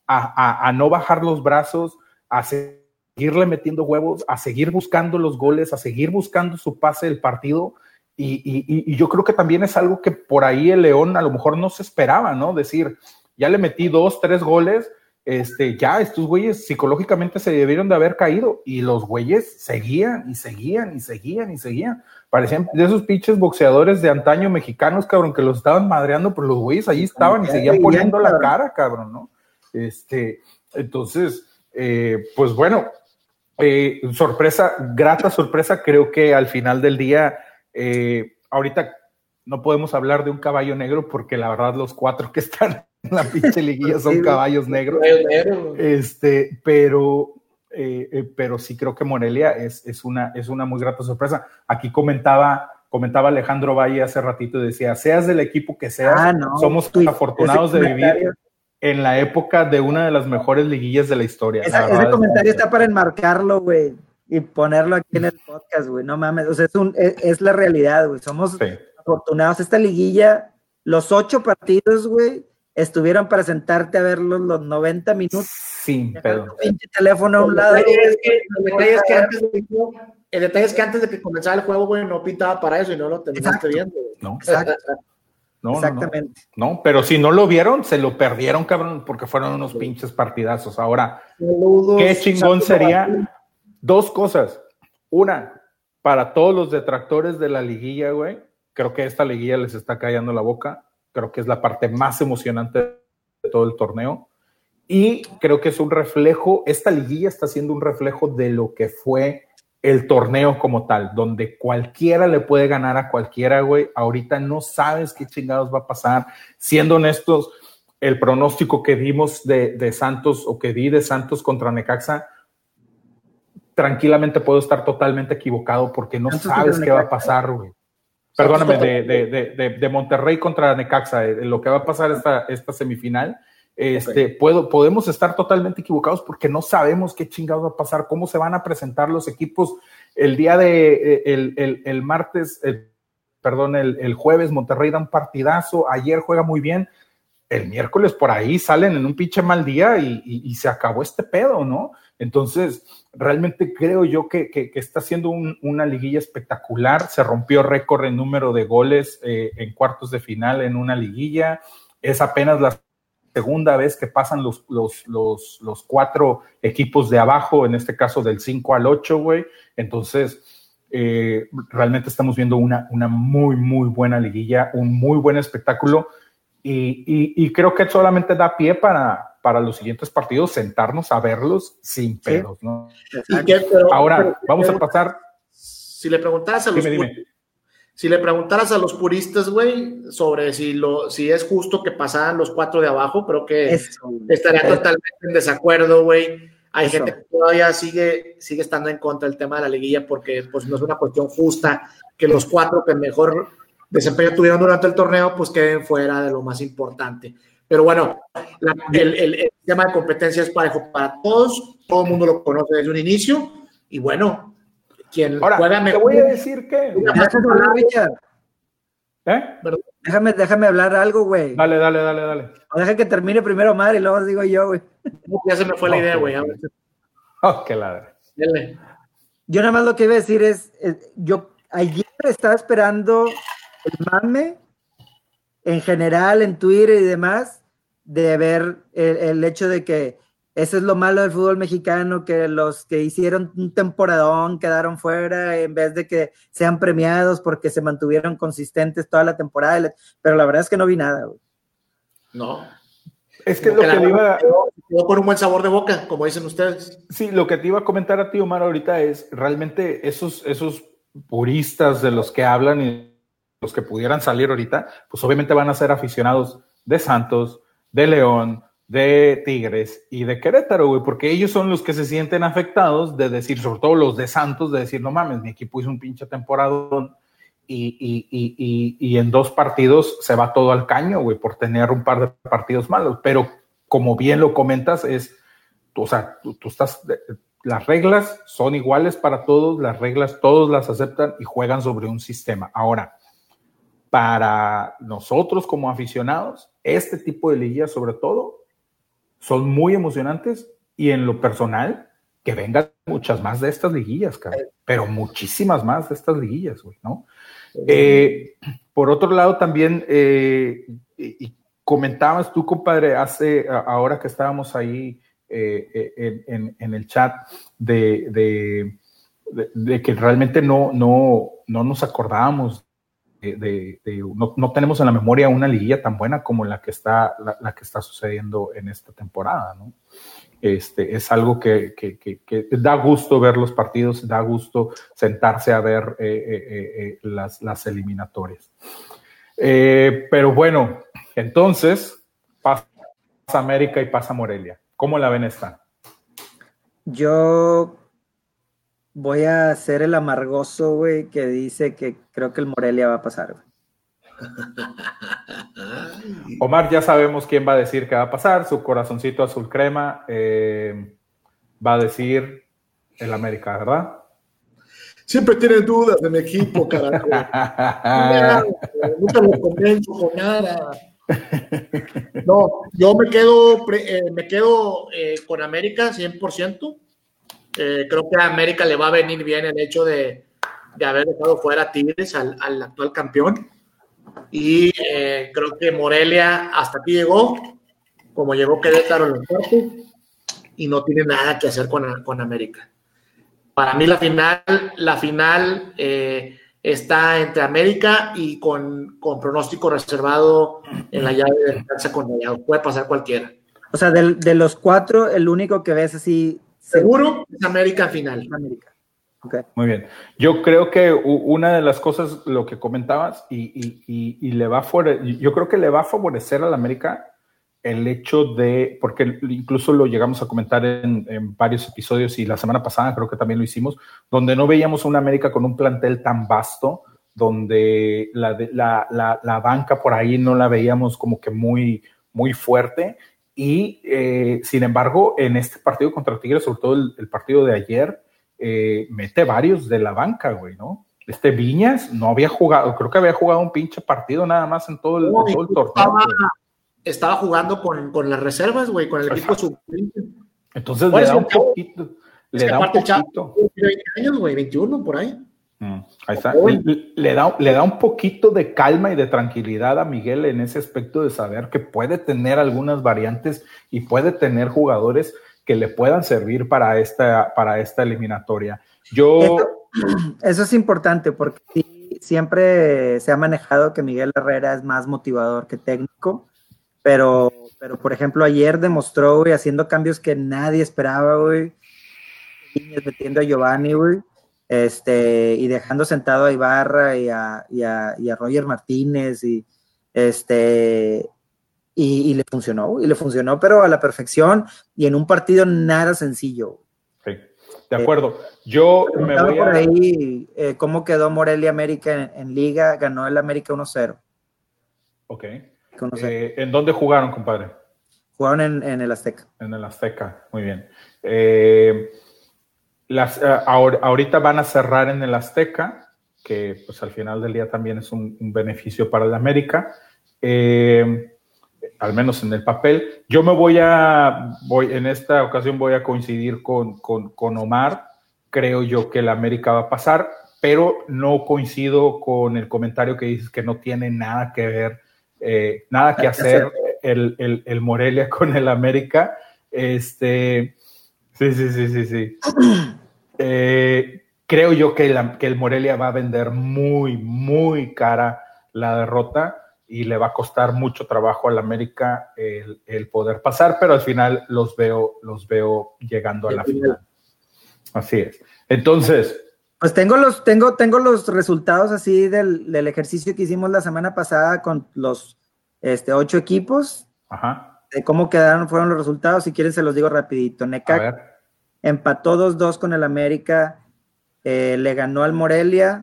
a, no bajar los brazos, a seguirle metiendo huevos, a seguir buscando los goles, a seguir buscando su pase del partido. Y, y yo creo que también es algo que por ahí el León a lo mejor no se esperaba, ¿no? Decir, ya le metí dos, tres goles, este, ya estos güeyes psicológicamente se debieron de haber caído y los güeyes seguían y seguían y seguían y seguían. Parecían de esos pinches boxeadores de antaño mexicanos, cabrón, que los estaban madreando, pero los güeyes allí estaban y seguían poniendo la cara, cabrón, ¿no? Este, entonces, eh, pues bueno, eh, sorpresa, grata sorpresa, creo que al final del día, eh, ahorita no podemos hablar de un caballo negro porque la verdad los cuatro que están (laughs) la pinche liguilla son caballos negros. Este, pero, eh, eh, pero sí creo que Morelia es, es, una, es una muy grata sorpresa. Aquí comentaba, comentaba Alejandro Valle hace ratito y decía, seas del equipo que seas, ah, somos afortunados de vivir en la época de una de las mejores liguillas de la historia. ese comentario está para enmarcarlo, güey, y ponerlo aquí en el podcast, güey, no mames, o sea, es, un, es, la realidad, güey, somos afortunados. Esta liguilla, los ocho partidos, güey, estuvieron para sentarte a ver los, 90 minutos. Sin pedo. teléfono a un lado. El detalle, es que, antes de, que comenzara el juego, güey, no pintaba para eso y no lo terminaste viendo. No. Exacto. (laughs) No, Exactamente. No, pero si no lo vieron, se lo perdieron, cabrón, porque fueron unos pinches partidazos. Ahora, qué chingón sería. Dos cosas. Una, para todos los detractores de la liguilla, güey, creo que esta liguilla les está callando la boca creo que es la parte más emocionante de todo el torneo. Y creo que es un reflejo, esta liguilla está siendo un reflejo de lo que fue el torneo como tal, donde cualquiera le puede ganar a cualquiera, güey. Ahorita no sabes qué chingados va a pasar. Siendo honestos, el pronóstico que dimos de, de Santos o que di de Santos contra Necaxa, tranquilamente puedo estar totalmente equivocado porque no sabes qué va a pasar, güey. Perdóname, de, de, de, Monterrey contra Necaxa, eh, lo que va a pasar esta, esta semifinal, este, puedo, podemos estar totalmente equivocados porque no sabemos qué chingados va a pasar, cómo se van a presentar los equipos el día de, eh, el, el, el martes, perdón, el, jueves. Monterrey da un partidazo, ayer juega muy bien, el miércoles por ahí salen en un pinche mal día y, y se acabó este pedo, ¿no? Entonces, realmente creo yo que, que, está siendo una liguilla espectacular. Se rompió récord en número de goles eh, en cuartos de final en una liguilla. Es apenas la segunda vez que pasan los, los, los, cuatro equipos de abajo, en este caso del 5 al 8, güey. Entonces, eh, realmente estamos viendo una, una muy, muy buena liguilla, un muy buen espectáculo. Y, y creo que solamente da pie para, para los siguientes partidos sentarnos a verlos sin pedos, ¿no? Ahora, vamos a pasar. Si le preguntaras a los si le preguntaras a los puristas, güey, sobre si lo, si es justo que pasaran los cuatro de abajo, creo que estaría totalmente en desacuerdo, güey. Hay gente que todavía sigue, sigue estando en contra del tema de la liguilla porque pues, no es una cuestión justa que los cuatro que mejor desempeño tuvieron durante el torneo, pues queden fuera de lo más importante. Pero bueno, el, el, tema de competencia es parejo para todos, todo el mundo lo conoce desde un inicio, y bueno, quien Ahora, mejor. Te voy a decir que. ¿Eh? Déjame, déjame hablar algo, güey. Dale, dale, dale, dale. O deja que termine primero madre y luego digo yo, güey. Ya se me fue la idea, güey. Oh, qué ladre. Yo nada más lo que iba a decir es, eh, yo ayer estaba esperando el mame en general en Twitter y demás de ver el, hecho de que eso es lo malo del fútbol mexicano, que los que hicieron un temporadón quedaron fuera en vez de que sean premiados porque se mantuvieron consistentes toda la temporada. Pero la verdad es que no vi nada, güey. No. Es que lo que le iba con un buen sabor de boca, como dicen ustedes. Sí, lo que te iba a comentar a ti, Omar, ahorita es realmente esos, esos puristas de los que hablan y los que pudieran salir ahorita, pues obviamente van a ser aficionados de Santos, de León, de Tigres y de Querétaro, güey, porque ellos son los que se sienten afectados de decir, sobre todo los de Santos, de decir, no mames, mi equipo hizo un pinche temporada y, y, y, y, en dos partidos se va todo al caño, güey, por tener un par de partidos malos. Pero como bien lo comentas, es, o sea, tú, tú estás, las reglas son iguales para todos, las reglas todos las aceptan y juegan sobre un sistema. Ahora, para nosotros como aficionados, este tipo de liguillas sobre todo son muy emocionantes y en lo personal, que vengan muchas más de estas liguillas, pero muchísimas más de estas liguillas, ¿no? Eh, por otro lado, también, eh, y comentabas tú, compadre, hace, ahora que estábamos ahí eh, en, el chat, de, de, que realmente no, no, no nos acordábamos de, no, tenemos en la memoria una liguilla tan buena como la que está, la, que está sucediendo en esta temporada, ¿no? Este, es algo que, da gusto ver los partidos, da gusto sentarse a ver eh, eh, eh, las, las, eliminatorias. pero bueno, entonces pasa América y pasa Morelia. ¿Cómo la ven esta? Yo voy a ser el amargoso, güey, que dice que creo que el Morelia va a pasar, güey. (laughs) Omar, ya sabemos quién va a decir que va a pasar, su corazoncito azul crema eh, va a decir el América, ¿verdad? Siempre tiene dudas de mi equipo, carajo. nunca lo convenzo con nada. No, yo me quedo, eh, me quedo eh, con América 100%. Eh, creo que a América le va a venir bien el hecho de, haber dejado fuera a Tigres, al, actual campeón. Y eh, creo que Morelia hasta aquí llegó, como llegó Querétaro en el cuarto, y no tiene nada que hacer con, América. Para mí la final, la final eh, está entre América y con, con, pronóstico reservado en la llave de defensa con Puede pasar cualquiera. O sea, de, los cuatro, el único que ves así. Seguro es América final. América. Muy bien. Yo creo que una de las cosas, lo que comentabas, y, le va a yo creo que le va a favorecer a la América el hecho de, porque incluso lo llegamos a comentar en, varios episodios y la semana pasada creo que también lo hicimos, donde no veíamos una América con un plantel tan vasto, donde la, la, la, banca por ahí no la veíamos como que muy, muy fuerte. Y eh, sin embargo, en este partido contra Tigres, sobre todo el partido de ayer, eh, mete varios de la banca, güey, ¿no? Este Viñas no había jugado, creo que había jugado un pinche partido nada más en todo el, torneo. Estaba, jugando con, con, las reservas, güey, con el equipo sub Entonces le da un poquito. Le da un poquito. 20 años, güey, 21 por ahí. Mm, ahí está. Le, da, le da un poquito de calma y de tranquilidad a Miguel en ese aspecto de saber que puede tener algunas variantes y puede tener jugadores que le puedan servir para esta, para esta eliminatoria. Yo... Eso, (clears throat) es importante porque siempre se ha manejado que Miguel Herrera es más motivador que técnico, pero, pero por ejemplo ayer demostró, güey, haciendo cambios que nadie esperaba, güey, metiendo a Giovanni, güey, este, y dejando sentado a Ibarra y a, y a, y a Roger Martínez y este y, le funcionó, y le funcionó, pero a la perfección y en un partido nada sencillo. Sí, de acuerdo. Yo me voy por ahí eh, cómo quedó Morelia América en, liga, ganó el América 1-0. Ok. Eh, ¿En dónde jugaron, compadre? Jugaron en, el Azteca. En el Azteca, muy bien. Eh, las, ahorita van a cerrar en el Azteca, que pues al final del día también es un, un beneficio para el América. Eh, al menos en el papel. Yo me voy a, voy, en esta ocasión voy a coincidir con, con, Omar. Creo yo que el América va a pasar, pero no coincido con el comentario que dices que no tiene nada que ver, eh, nada que hacer el, el, Morelia con el América. Este, sí, sí, sí, sí, sí. (clears throat) Eh, creo yo que, que el Morelia va a vender muy, muy cara la derrota y le va a costar mucho trabajo al América el, poder pasar, pero al final los veo, los veo llegando a la final. Así es. Entonces. Pues tengo los, tengo, tengo los resultados así del, ejercicio que hicimos la semana pasada con los este, ocho equipos. Ajá. De cómo quedaron, fueron los resultados. Si quieren, se los digo rapidito. Necax empató 2-2 con el América. Eh, le ganó al Morelia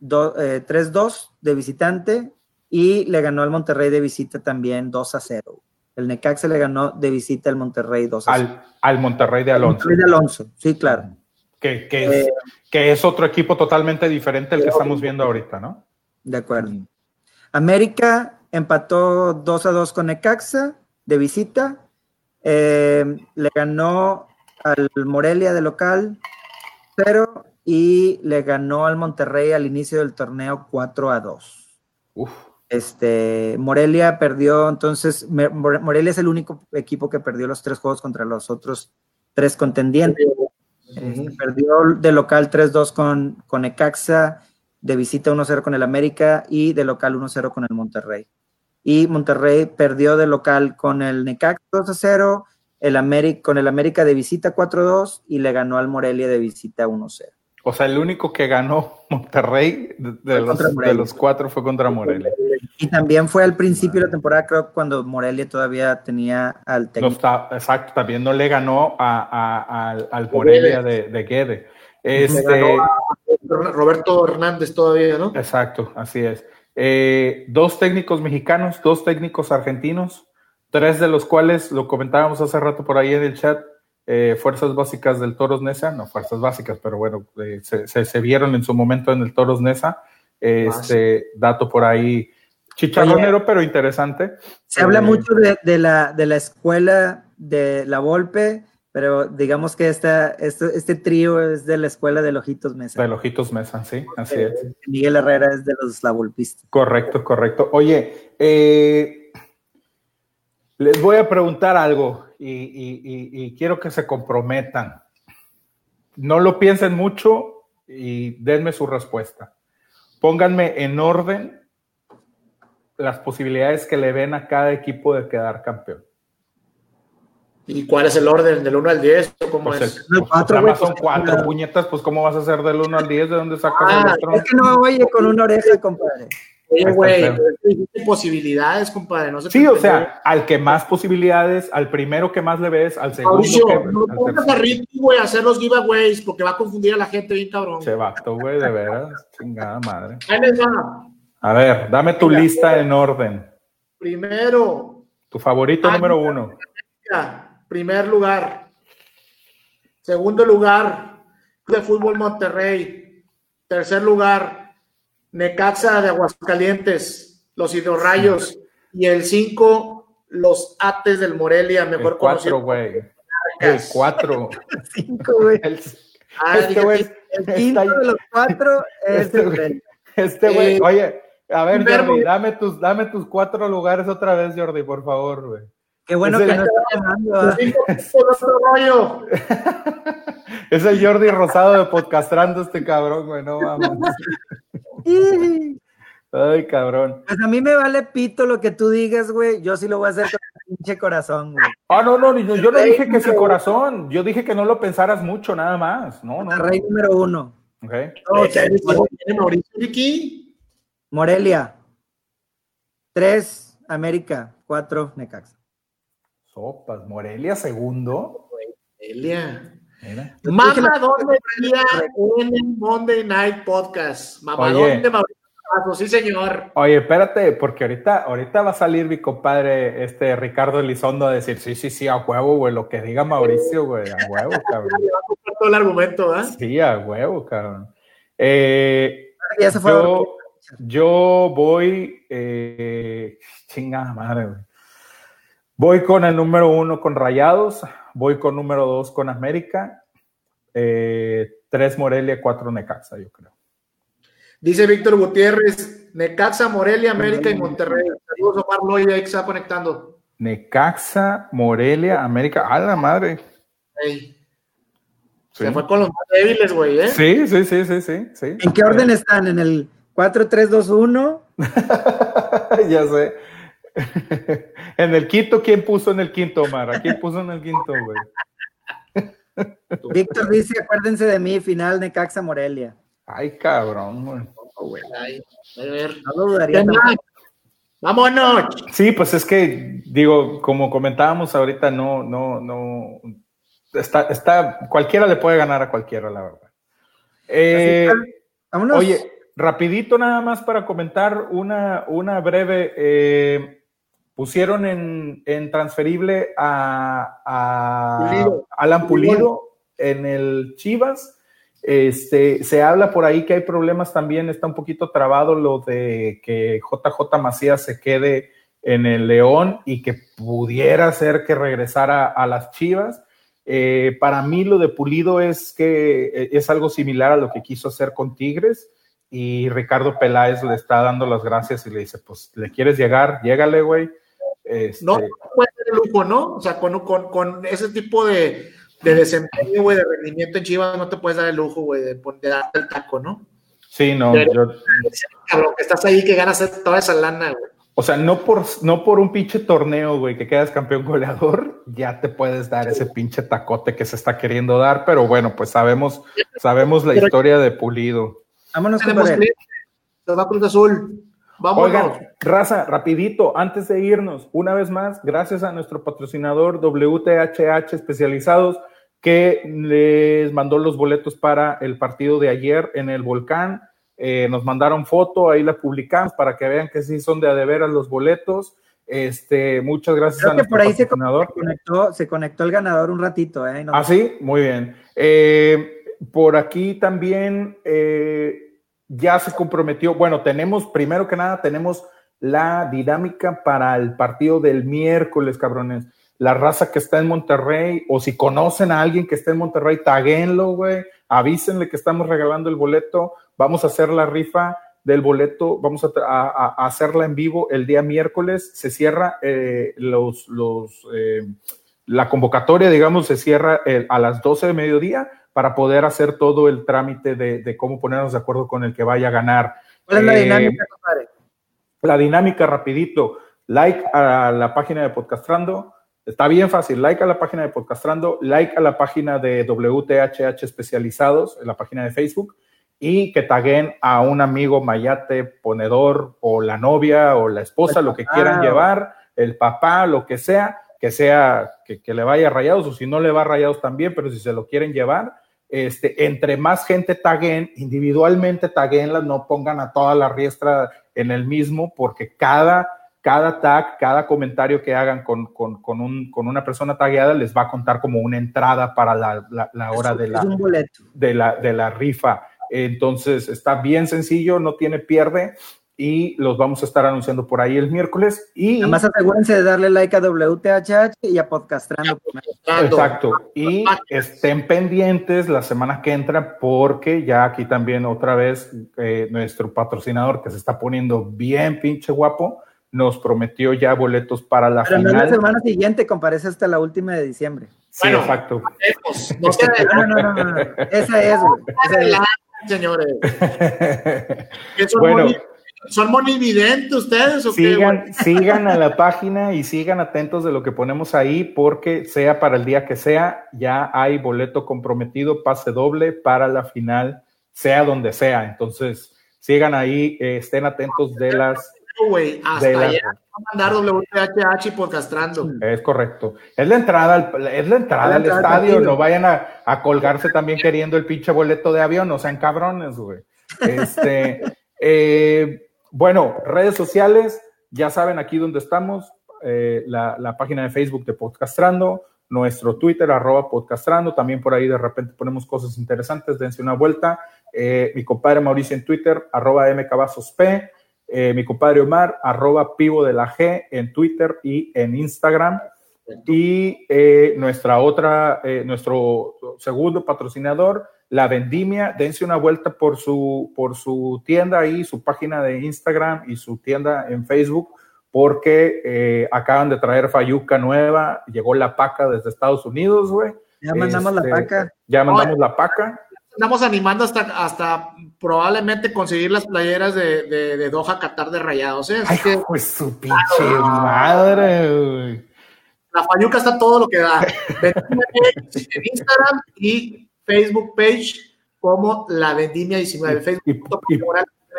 3-2 eh, de visitante y le ganó al Monterrey de visita también 2 a 0. El Necaxa le ganó de visita al Monterrey 2 a 0. Al, al Monterrey de Alonso. Monterrey de Alonso, sí, claro. Que, que, es, eh, que, es, otro equipo totalmente diferente al que estamos viendo ahorita, ¿no? De acuerdo. América empató 2 a 2 con Necaxa de visita. Eh, le ganó al Morelia de local 0 y le ganó al Monterrey al inicio del torneo 4 a 2. Uf. Este, Morelia perdió, entonces, Morelia es el único equipo que perdió los tres juegos contra los otros tres contendientes. Este, perdió de local 3-2 con, con Ecaxa, de visita 1-0 con el América y de local 1-0 con el Monterrey. Y Monterrey perdió de local con el Necaxa 2-0, el América, con el América de visita 4-2 y le ganó al Morelia de visita 1-0. O sea, el único que ganó Monterrey de, los, cuatro fue contra Morelia. Y también fue al principio de la temporada, creo, cuando Morelia todavía tenía al técnico. está, exacto, también no le ganó al Morelia de, de Guede. Este, Roberto Hernández todavía, ¿no? Exacto, así es. Eh, dos técnicos mexicanos, dos técnicos argentinos, tres de los cuales, lo comentábamos hace rato por ahí en el chat, eh, fuerzas básicas del Toros Nesa, no fuerzas básicas, pero bueno, eh, se, vieron en su momento en el Toros Nesa. Este dato por ahí chicharronero, pero interesante. Se habla eh, mucho de, la, de la escuela de la Volpe, pero digamos que esta, este, este trío es de la escuela de Lojitos Mesa. De Lojitos Mesa, sí, así es. Miguel Herrera es de los La Volpistas. Correcto, correcto. Oye, les voy a preguntar algo y, quiero que se comprometan. No lo piensen mucho y denme su respuesta. Pónganme en orden las posibilidades que le ven a cada equipo de quedar campeón. ¿Y cuál es el orden? ¿Del 1 al 10? ¿Cómo pues es? El, cuatro, pues, son cuatro puñetas, pues ¿cómo vas a hacer del 1 al 10? ¿De dónde sacas ah, el otro? Es que no oye con una oreja, compadre. Oye, güey, posibilidades, compadre. No sí, o sea, al que más posibilidades, al primero que más le ves, al segundo. que, no pongas a Ricky, güey, a hacer los giveaways porque va a confundir a la gente bien cabrón. Se vato, güey, de veras. Chingada madre. Ahí les va. A ver, dame tu lista en orden. Primero. Tu favorito número uno primer lugar. Segundo lugar, de Fútbol Monterrey. Tercer lugar, Necaxa de Aguascalientes, los Hidrorrayos. Y el cinco, los Ates del Morelia, mejor el cuatro, güey. (laughs) El cuatro. cinco, (laughs) güey. El, ah, este güey. El quinto de los cuatro es este güey. Este güey, eh, oye, a ver, Jordi, dame tus, dame tus cuatro lugares otra vez, Jordi, por favor, güey. Qué bueno que no está llamando. (laughs) es el Jordi Rosado de podcastrando este cabrón, güey, no vamos. Ay, cabrón. Pues a mí me vale pito lo que tú digas, güey. Yo sí lo voy a hacer con el pinche corazón, güey. Ah, no, no, yo no dije que sin corazón. Yo dije que no lo pensaras mucho, nada más. No, no. Rey número uno. Ok. Morelia. Tres, América. Cuatro, Necaxa. Sopas, Morelia segundo. Morelia. Mamá, ¿dónde día en el Monday Night Podcast? Mamá, ¿dónde Mauricio Sí, señor. Oye, espérate, porque ahorita, ahorita va a salir mi compadre, este Ricardo Elizondo, a decir, sí, sí, sí, a huevo, güey, lo que diga Mauricio, güey, a huevo, (laughs) cabrón. todo el argumento, ¿eh? Sí, a huevo, cabrón. Eh, ya se fue yo, yo voy, eh, chingada madre, güey. Voy con el número uno con Rayados, voy con número dos con América, eh, tres Morelia, cuatro Necaxa, yo creo. Dice Víctor Gutiérrez, Necaxa, Morelia, América y Monterrey. Saludos Omar Loya, ahí que está conectando. Necaxa, Morelia, América. ¡A la madre! Se fue con los más débiles, güey, ¿eh? Sí, sí, sí, sí, sí, ¿En qué orden están? ¿En el 4-3-2-1? (laughs) ya sé. En el quinto, ¿quién puso en el quinto, Omar? ¿A quién puso en el quinto, güey? (laughs) Víctor dice, acuérdense de mí, final de Caxa Morelia. Ay, cabrón, güey. a ver. No lo dudaría. Vámonos. Sí, pues es que, digo, como comentábamos ahorita, no, no, no. Está, está, cualquiera le puede ganar a cualquiera, la verdad. Eh, oye, rapidito nada más para comentar una, una breve. Eh, pusieron en, transferible a, Alan Pulido en el Chivas. Este, se habla por ahí que hay problemas también, está un poquito trabado lo de que JJ Macías se quede en el León y que pudiera ser que regresara a las Chivas. Eh, para mí lo de Pulido es que eh, es algo similar a lo que quiso hacer con Tigres y Ricardo Peláez le está dando las gracias y le dice, pues le quieres llegar, llégale, güey. Este... No puede ser lujo, ¿no? O sea, con, con, con ese tipo de, de desempeño, güey, de rendimiento en Chivas, no te puedes dar el lujo, güey, de, de, darte el taco, ¿no? Sí, no. yo... Cabrón, que estás ahí que ganas toda esa lana, güey. O sea, no por, no por un pinche torneo, güey, que quedas campeón goleador, ya te puedes dar ese pinche tacote que se está queriendo dar, pero bueno, pues sabemos, sabemos la historia de Pulido. Vámonos, con Se va Cruz Azul. Oigan, raza, rapidito, antes de irnos, una vez más, gracias a nuestro patrocinador WTHH Especializados, que les mandó los boletos para el partido de ayer en el volcán. Eh, nos mandaron foto, ahí la publicamos para que vean que sí son de a los boletos. Este, muchas gracias a nuestro por ahí patrocinador. Se conectó, se conectó el ganador un ratito, ¿eh? ah, sí, muy bien. Eh, por aquí también eh, ya se comprometió. Bueno, tenemos, primero que nada, tenemos la dinámica para el partido del miércoles, cabrones. La raza que está en Monterrey, o si conocen a alguien que está en Monterrey, taguenlo, güey. Avísenle que estamos regalando el boleto. Vamos a hacer la rifa del boleto. Vamos a, hacerla en vivo el día miércoles. Se cierra eh, los, los eh, la convocatoria, digamos, se cierra a las 12 de mediodía para poder hacer todo el trámite de, cómo ponernos de acuerdo con el que vaya a ganar. ¿Cuál es la eh, dinámica, compadre? La dinámica, rapidito. Like a la página de Podcastrando, Está bien fácil. Like a la página de Podcastrando, like a la página de WTHH Especializados, en la página de Facebook, y que taguen a un amigo mayate, ponedor, o la novia, o la esposa, lo que quieran llevar, el papá, lo que sea, que sea, que, le vaya rayados, o si no le va rayados también, pero si se lo quieren llevar, este, entre más gente taguen, individualmente taguenlas, no pongan a toda la riestra en el mismo, porque cada cada tag, cada comentario que hagan con, con, con, un, con, una persona tagueada les va a contar como una entrada para la, la, hora de, la, de, la, de la rifa. Entonces está bien sencillo, no tiene pierde y los vamos a estar anunciando por ahí el miércoles. Y además asegúrense de darle like a WTHH y a Podcastrando. Exacto. Y estén pendientes la semana que entra porque ya aquí también otra vez eh, nuestro patrocinador que se está poniendo bien pinche guapo nos prometió ya boletos para la Pero final. No la semana siguiente, comparece hasta la última de diciembre. Sí, exacto. (laughs) No, no, no, no, no, Esa es, (laughs) Esa señores. (laughs) son, bueno, ¿Son monividentes ustedes? ¿o sigan, qué? sigan a la página y sigan atentos de lo que ponemos ahí, porque sea para el día que sea, ya hay boleto comprometido, pase doble para la final, sea donde sea. Entonces, sigan ahí, eh, estén atentos de las. Hasta allá a mandar WHH y podcastrando. Es correcto. Es la entrada al, es la entrada al estadio. No vayan a, colgarse también queriendo el pinche boleto de avión. No sean cabrones, güey. Este, (laughs) eh, bueno, redes sociales. Ya saben aquí dónde estamos. Eh, la, la, página de Facebook de Podcastrando, nuestro Twitter, arroba Podcastrando. También por ahí de repente ponemos cosas interesantes. Dense una vuelta. Eh, mi compadre Mauricio en Twitter, arroba mcabazosp. Eh, mi compadre Omar, arroba pivo de la G en Twitter y en Instagram. Y eh, nuestra otra, eh, nuestro segundo patrocinador, La Vendimia, dense una vuelta por su, por su tienda ahí, su página de Instagram y su tienda en Facebook, porque acaban de traer Fayuca nueva, llegó la paca desde Estados Unidos, güey. Ya mandamos la este, paca. Ya mandamos la paca estamos animando hasta, hasta probablemente conseguir las playeras de, de, de Doha Qatar de Rayados. ¿eh? Ay, pues su pinche madre, La Fayuca está todo lo que da. (laughs) en Instagram y Facebook page como La Vendimia 19. Facebook y, y,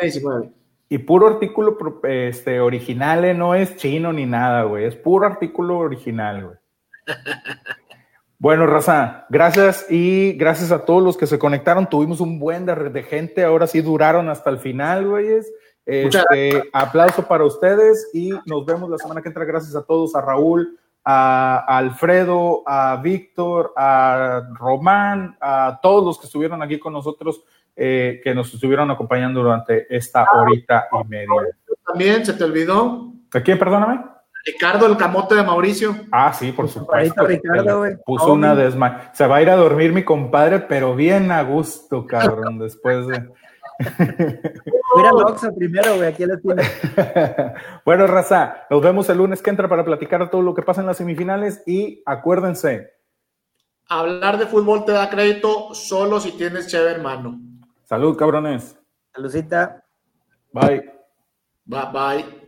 19. Y puro artículo este, original, ¿eh? no es chino ni nada, güey. Es puro artículo original, güey. (laughs) Bueno, Raza, gracias y gracias a todos los que se conectaron. Tuvimos un buen de, gente, ahora sí duraron hasta el final, güeyes. Este, aplauso para ustedes y nos vemos la semana que entra. Gracias a todos, a Raúl, a, Alfredo, a Víctor, a Román, a todos los que estuvieron aquí con nosotros, eh, que nos estuvieron acompañando durante esta horita y media. También se te olvidó. ¿A quién, perdóname? Ricardo, el camote de Mauricio. Ah, sí, por supuesto. Ricardo, Puso una desma. Se va a ir a dormir mi compadre, pero bien a gusto, cabrón, (laughs) después de. (laughs) Mira Loxa primero, güey, aquí la tiene. (laughs) bueno, raza, nos vemos el lunes que entra para platicar todo lo que pasa en las semifinales y acuérdense. Hablar de fútbol te da crédito solo si tienes chévere hermano. Salud, cabrones. Saludcita. Bye. Bye, bye.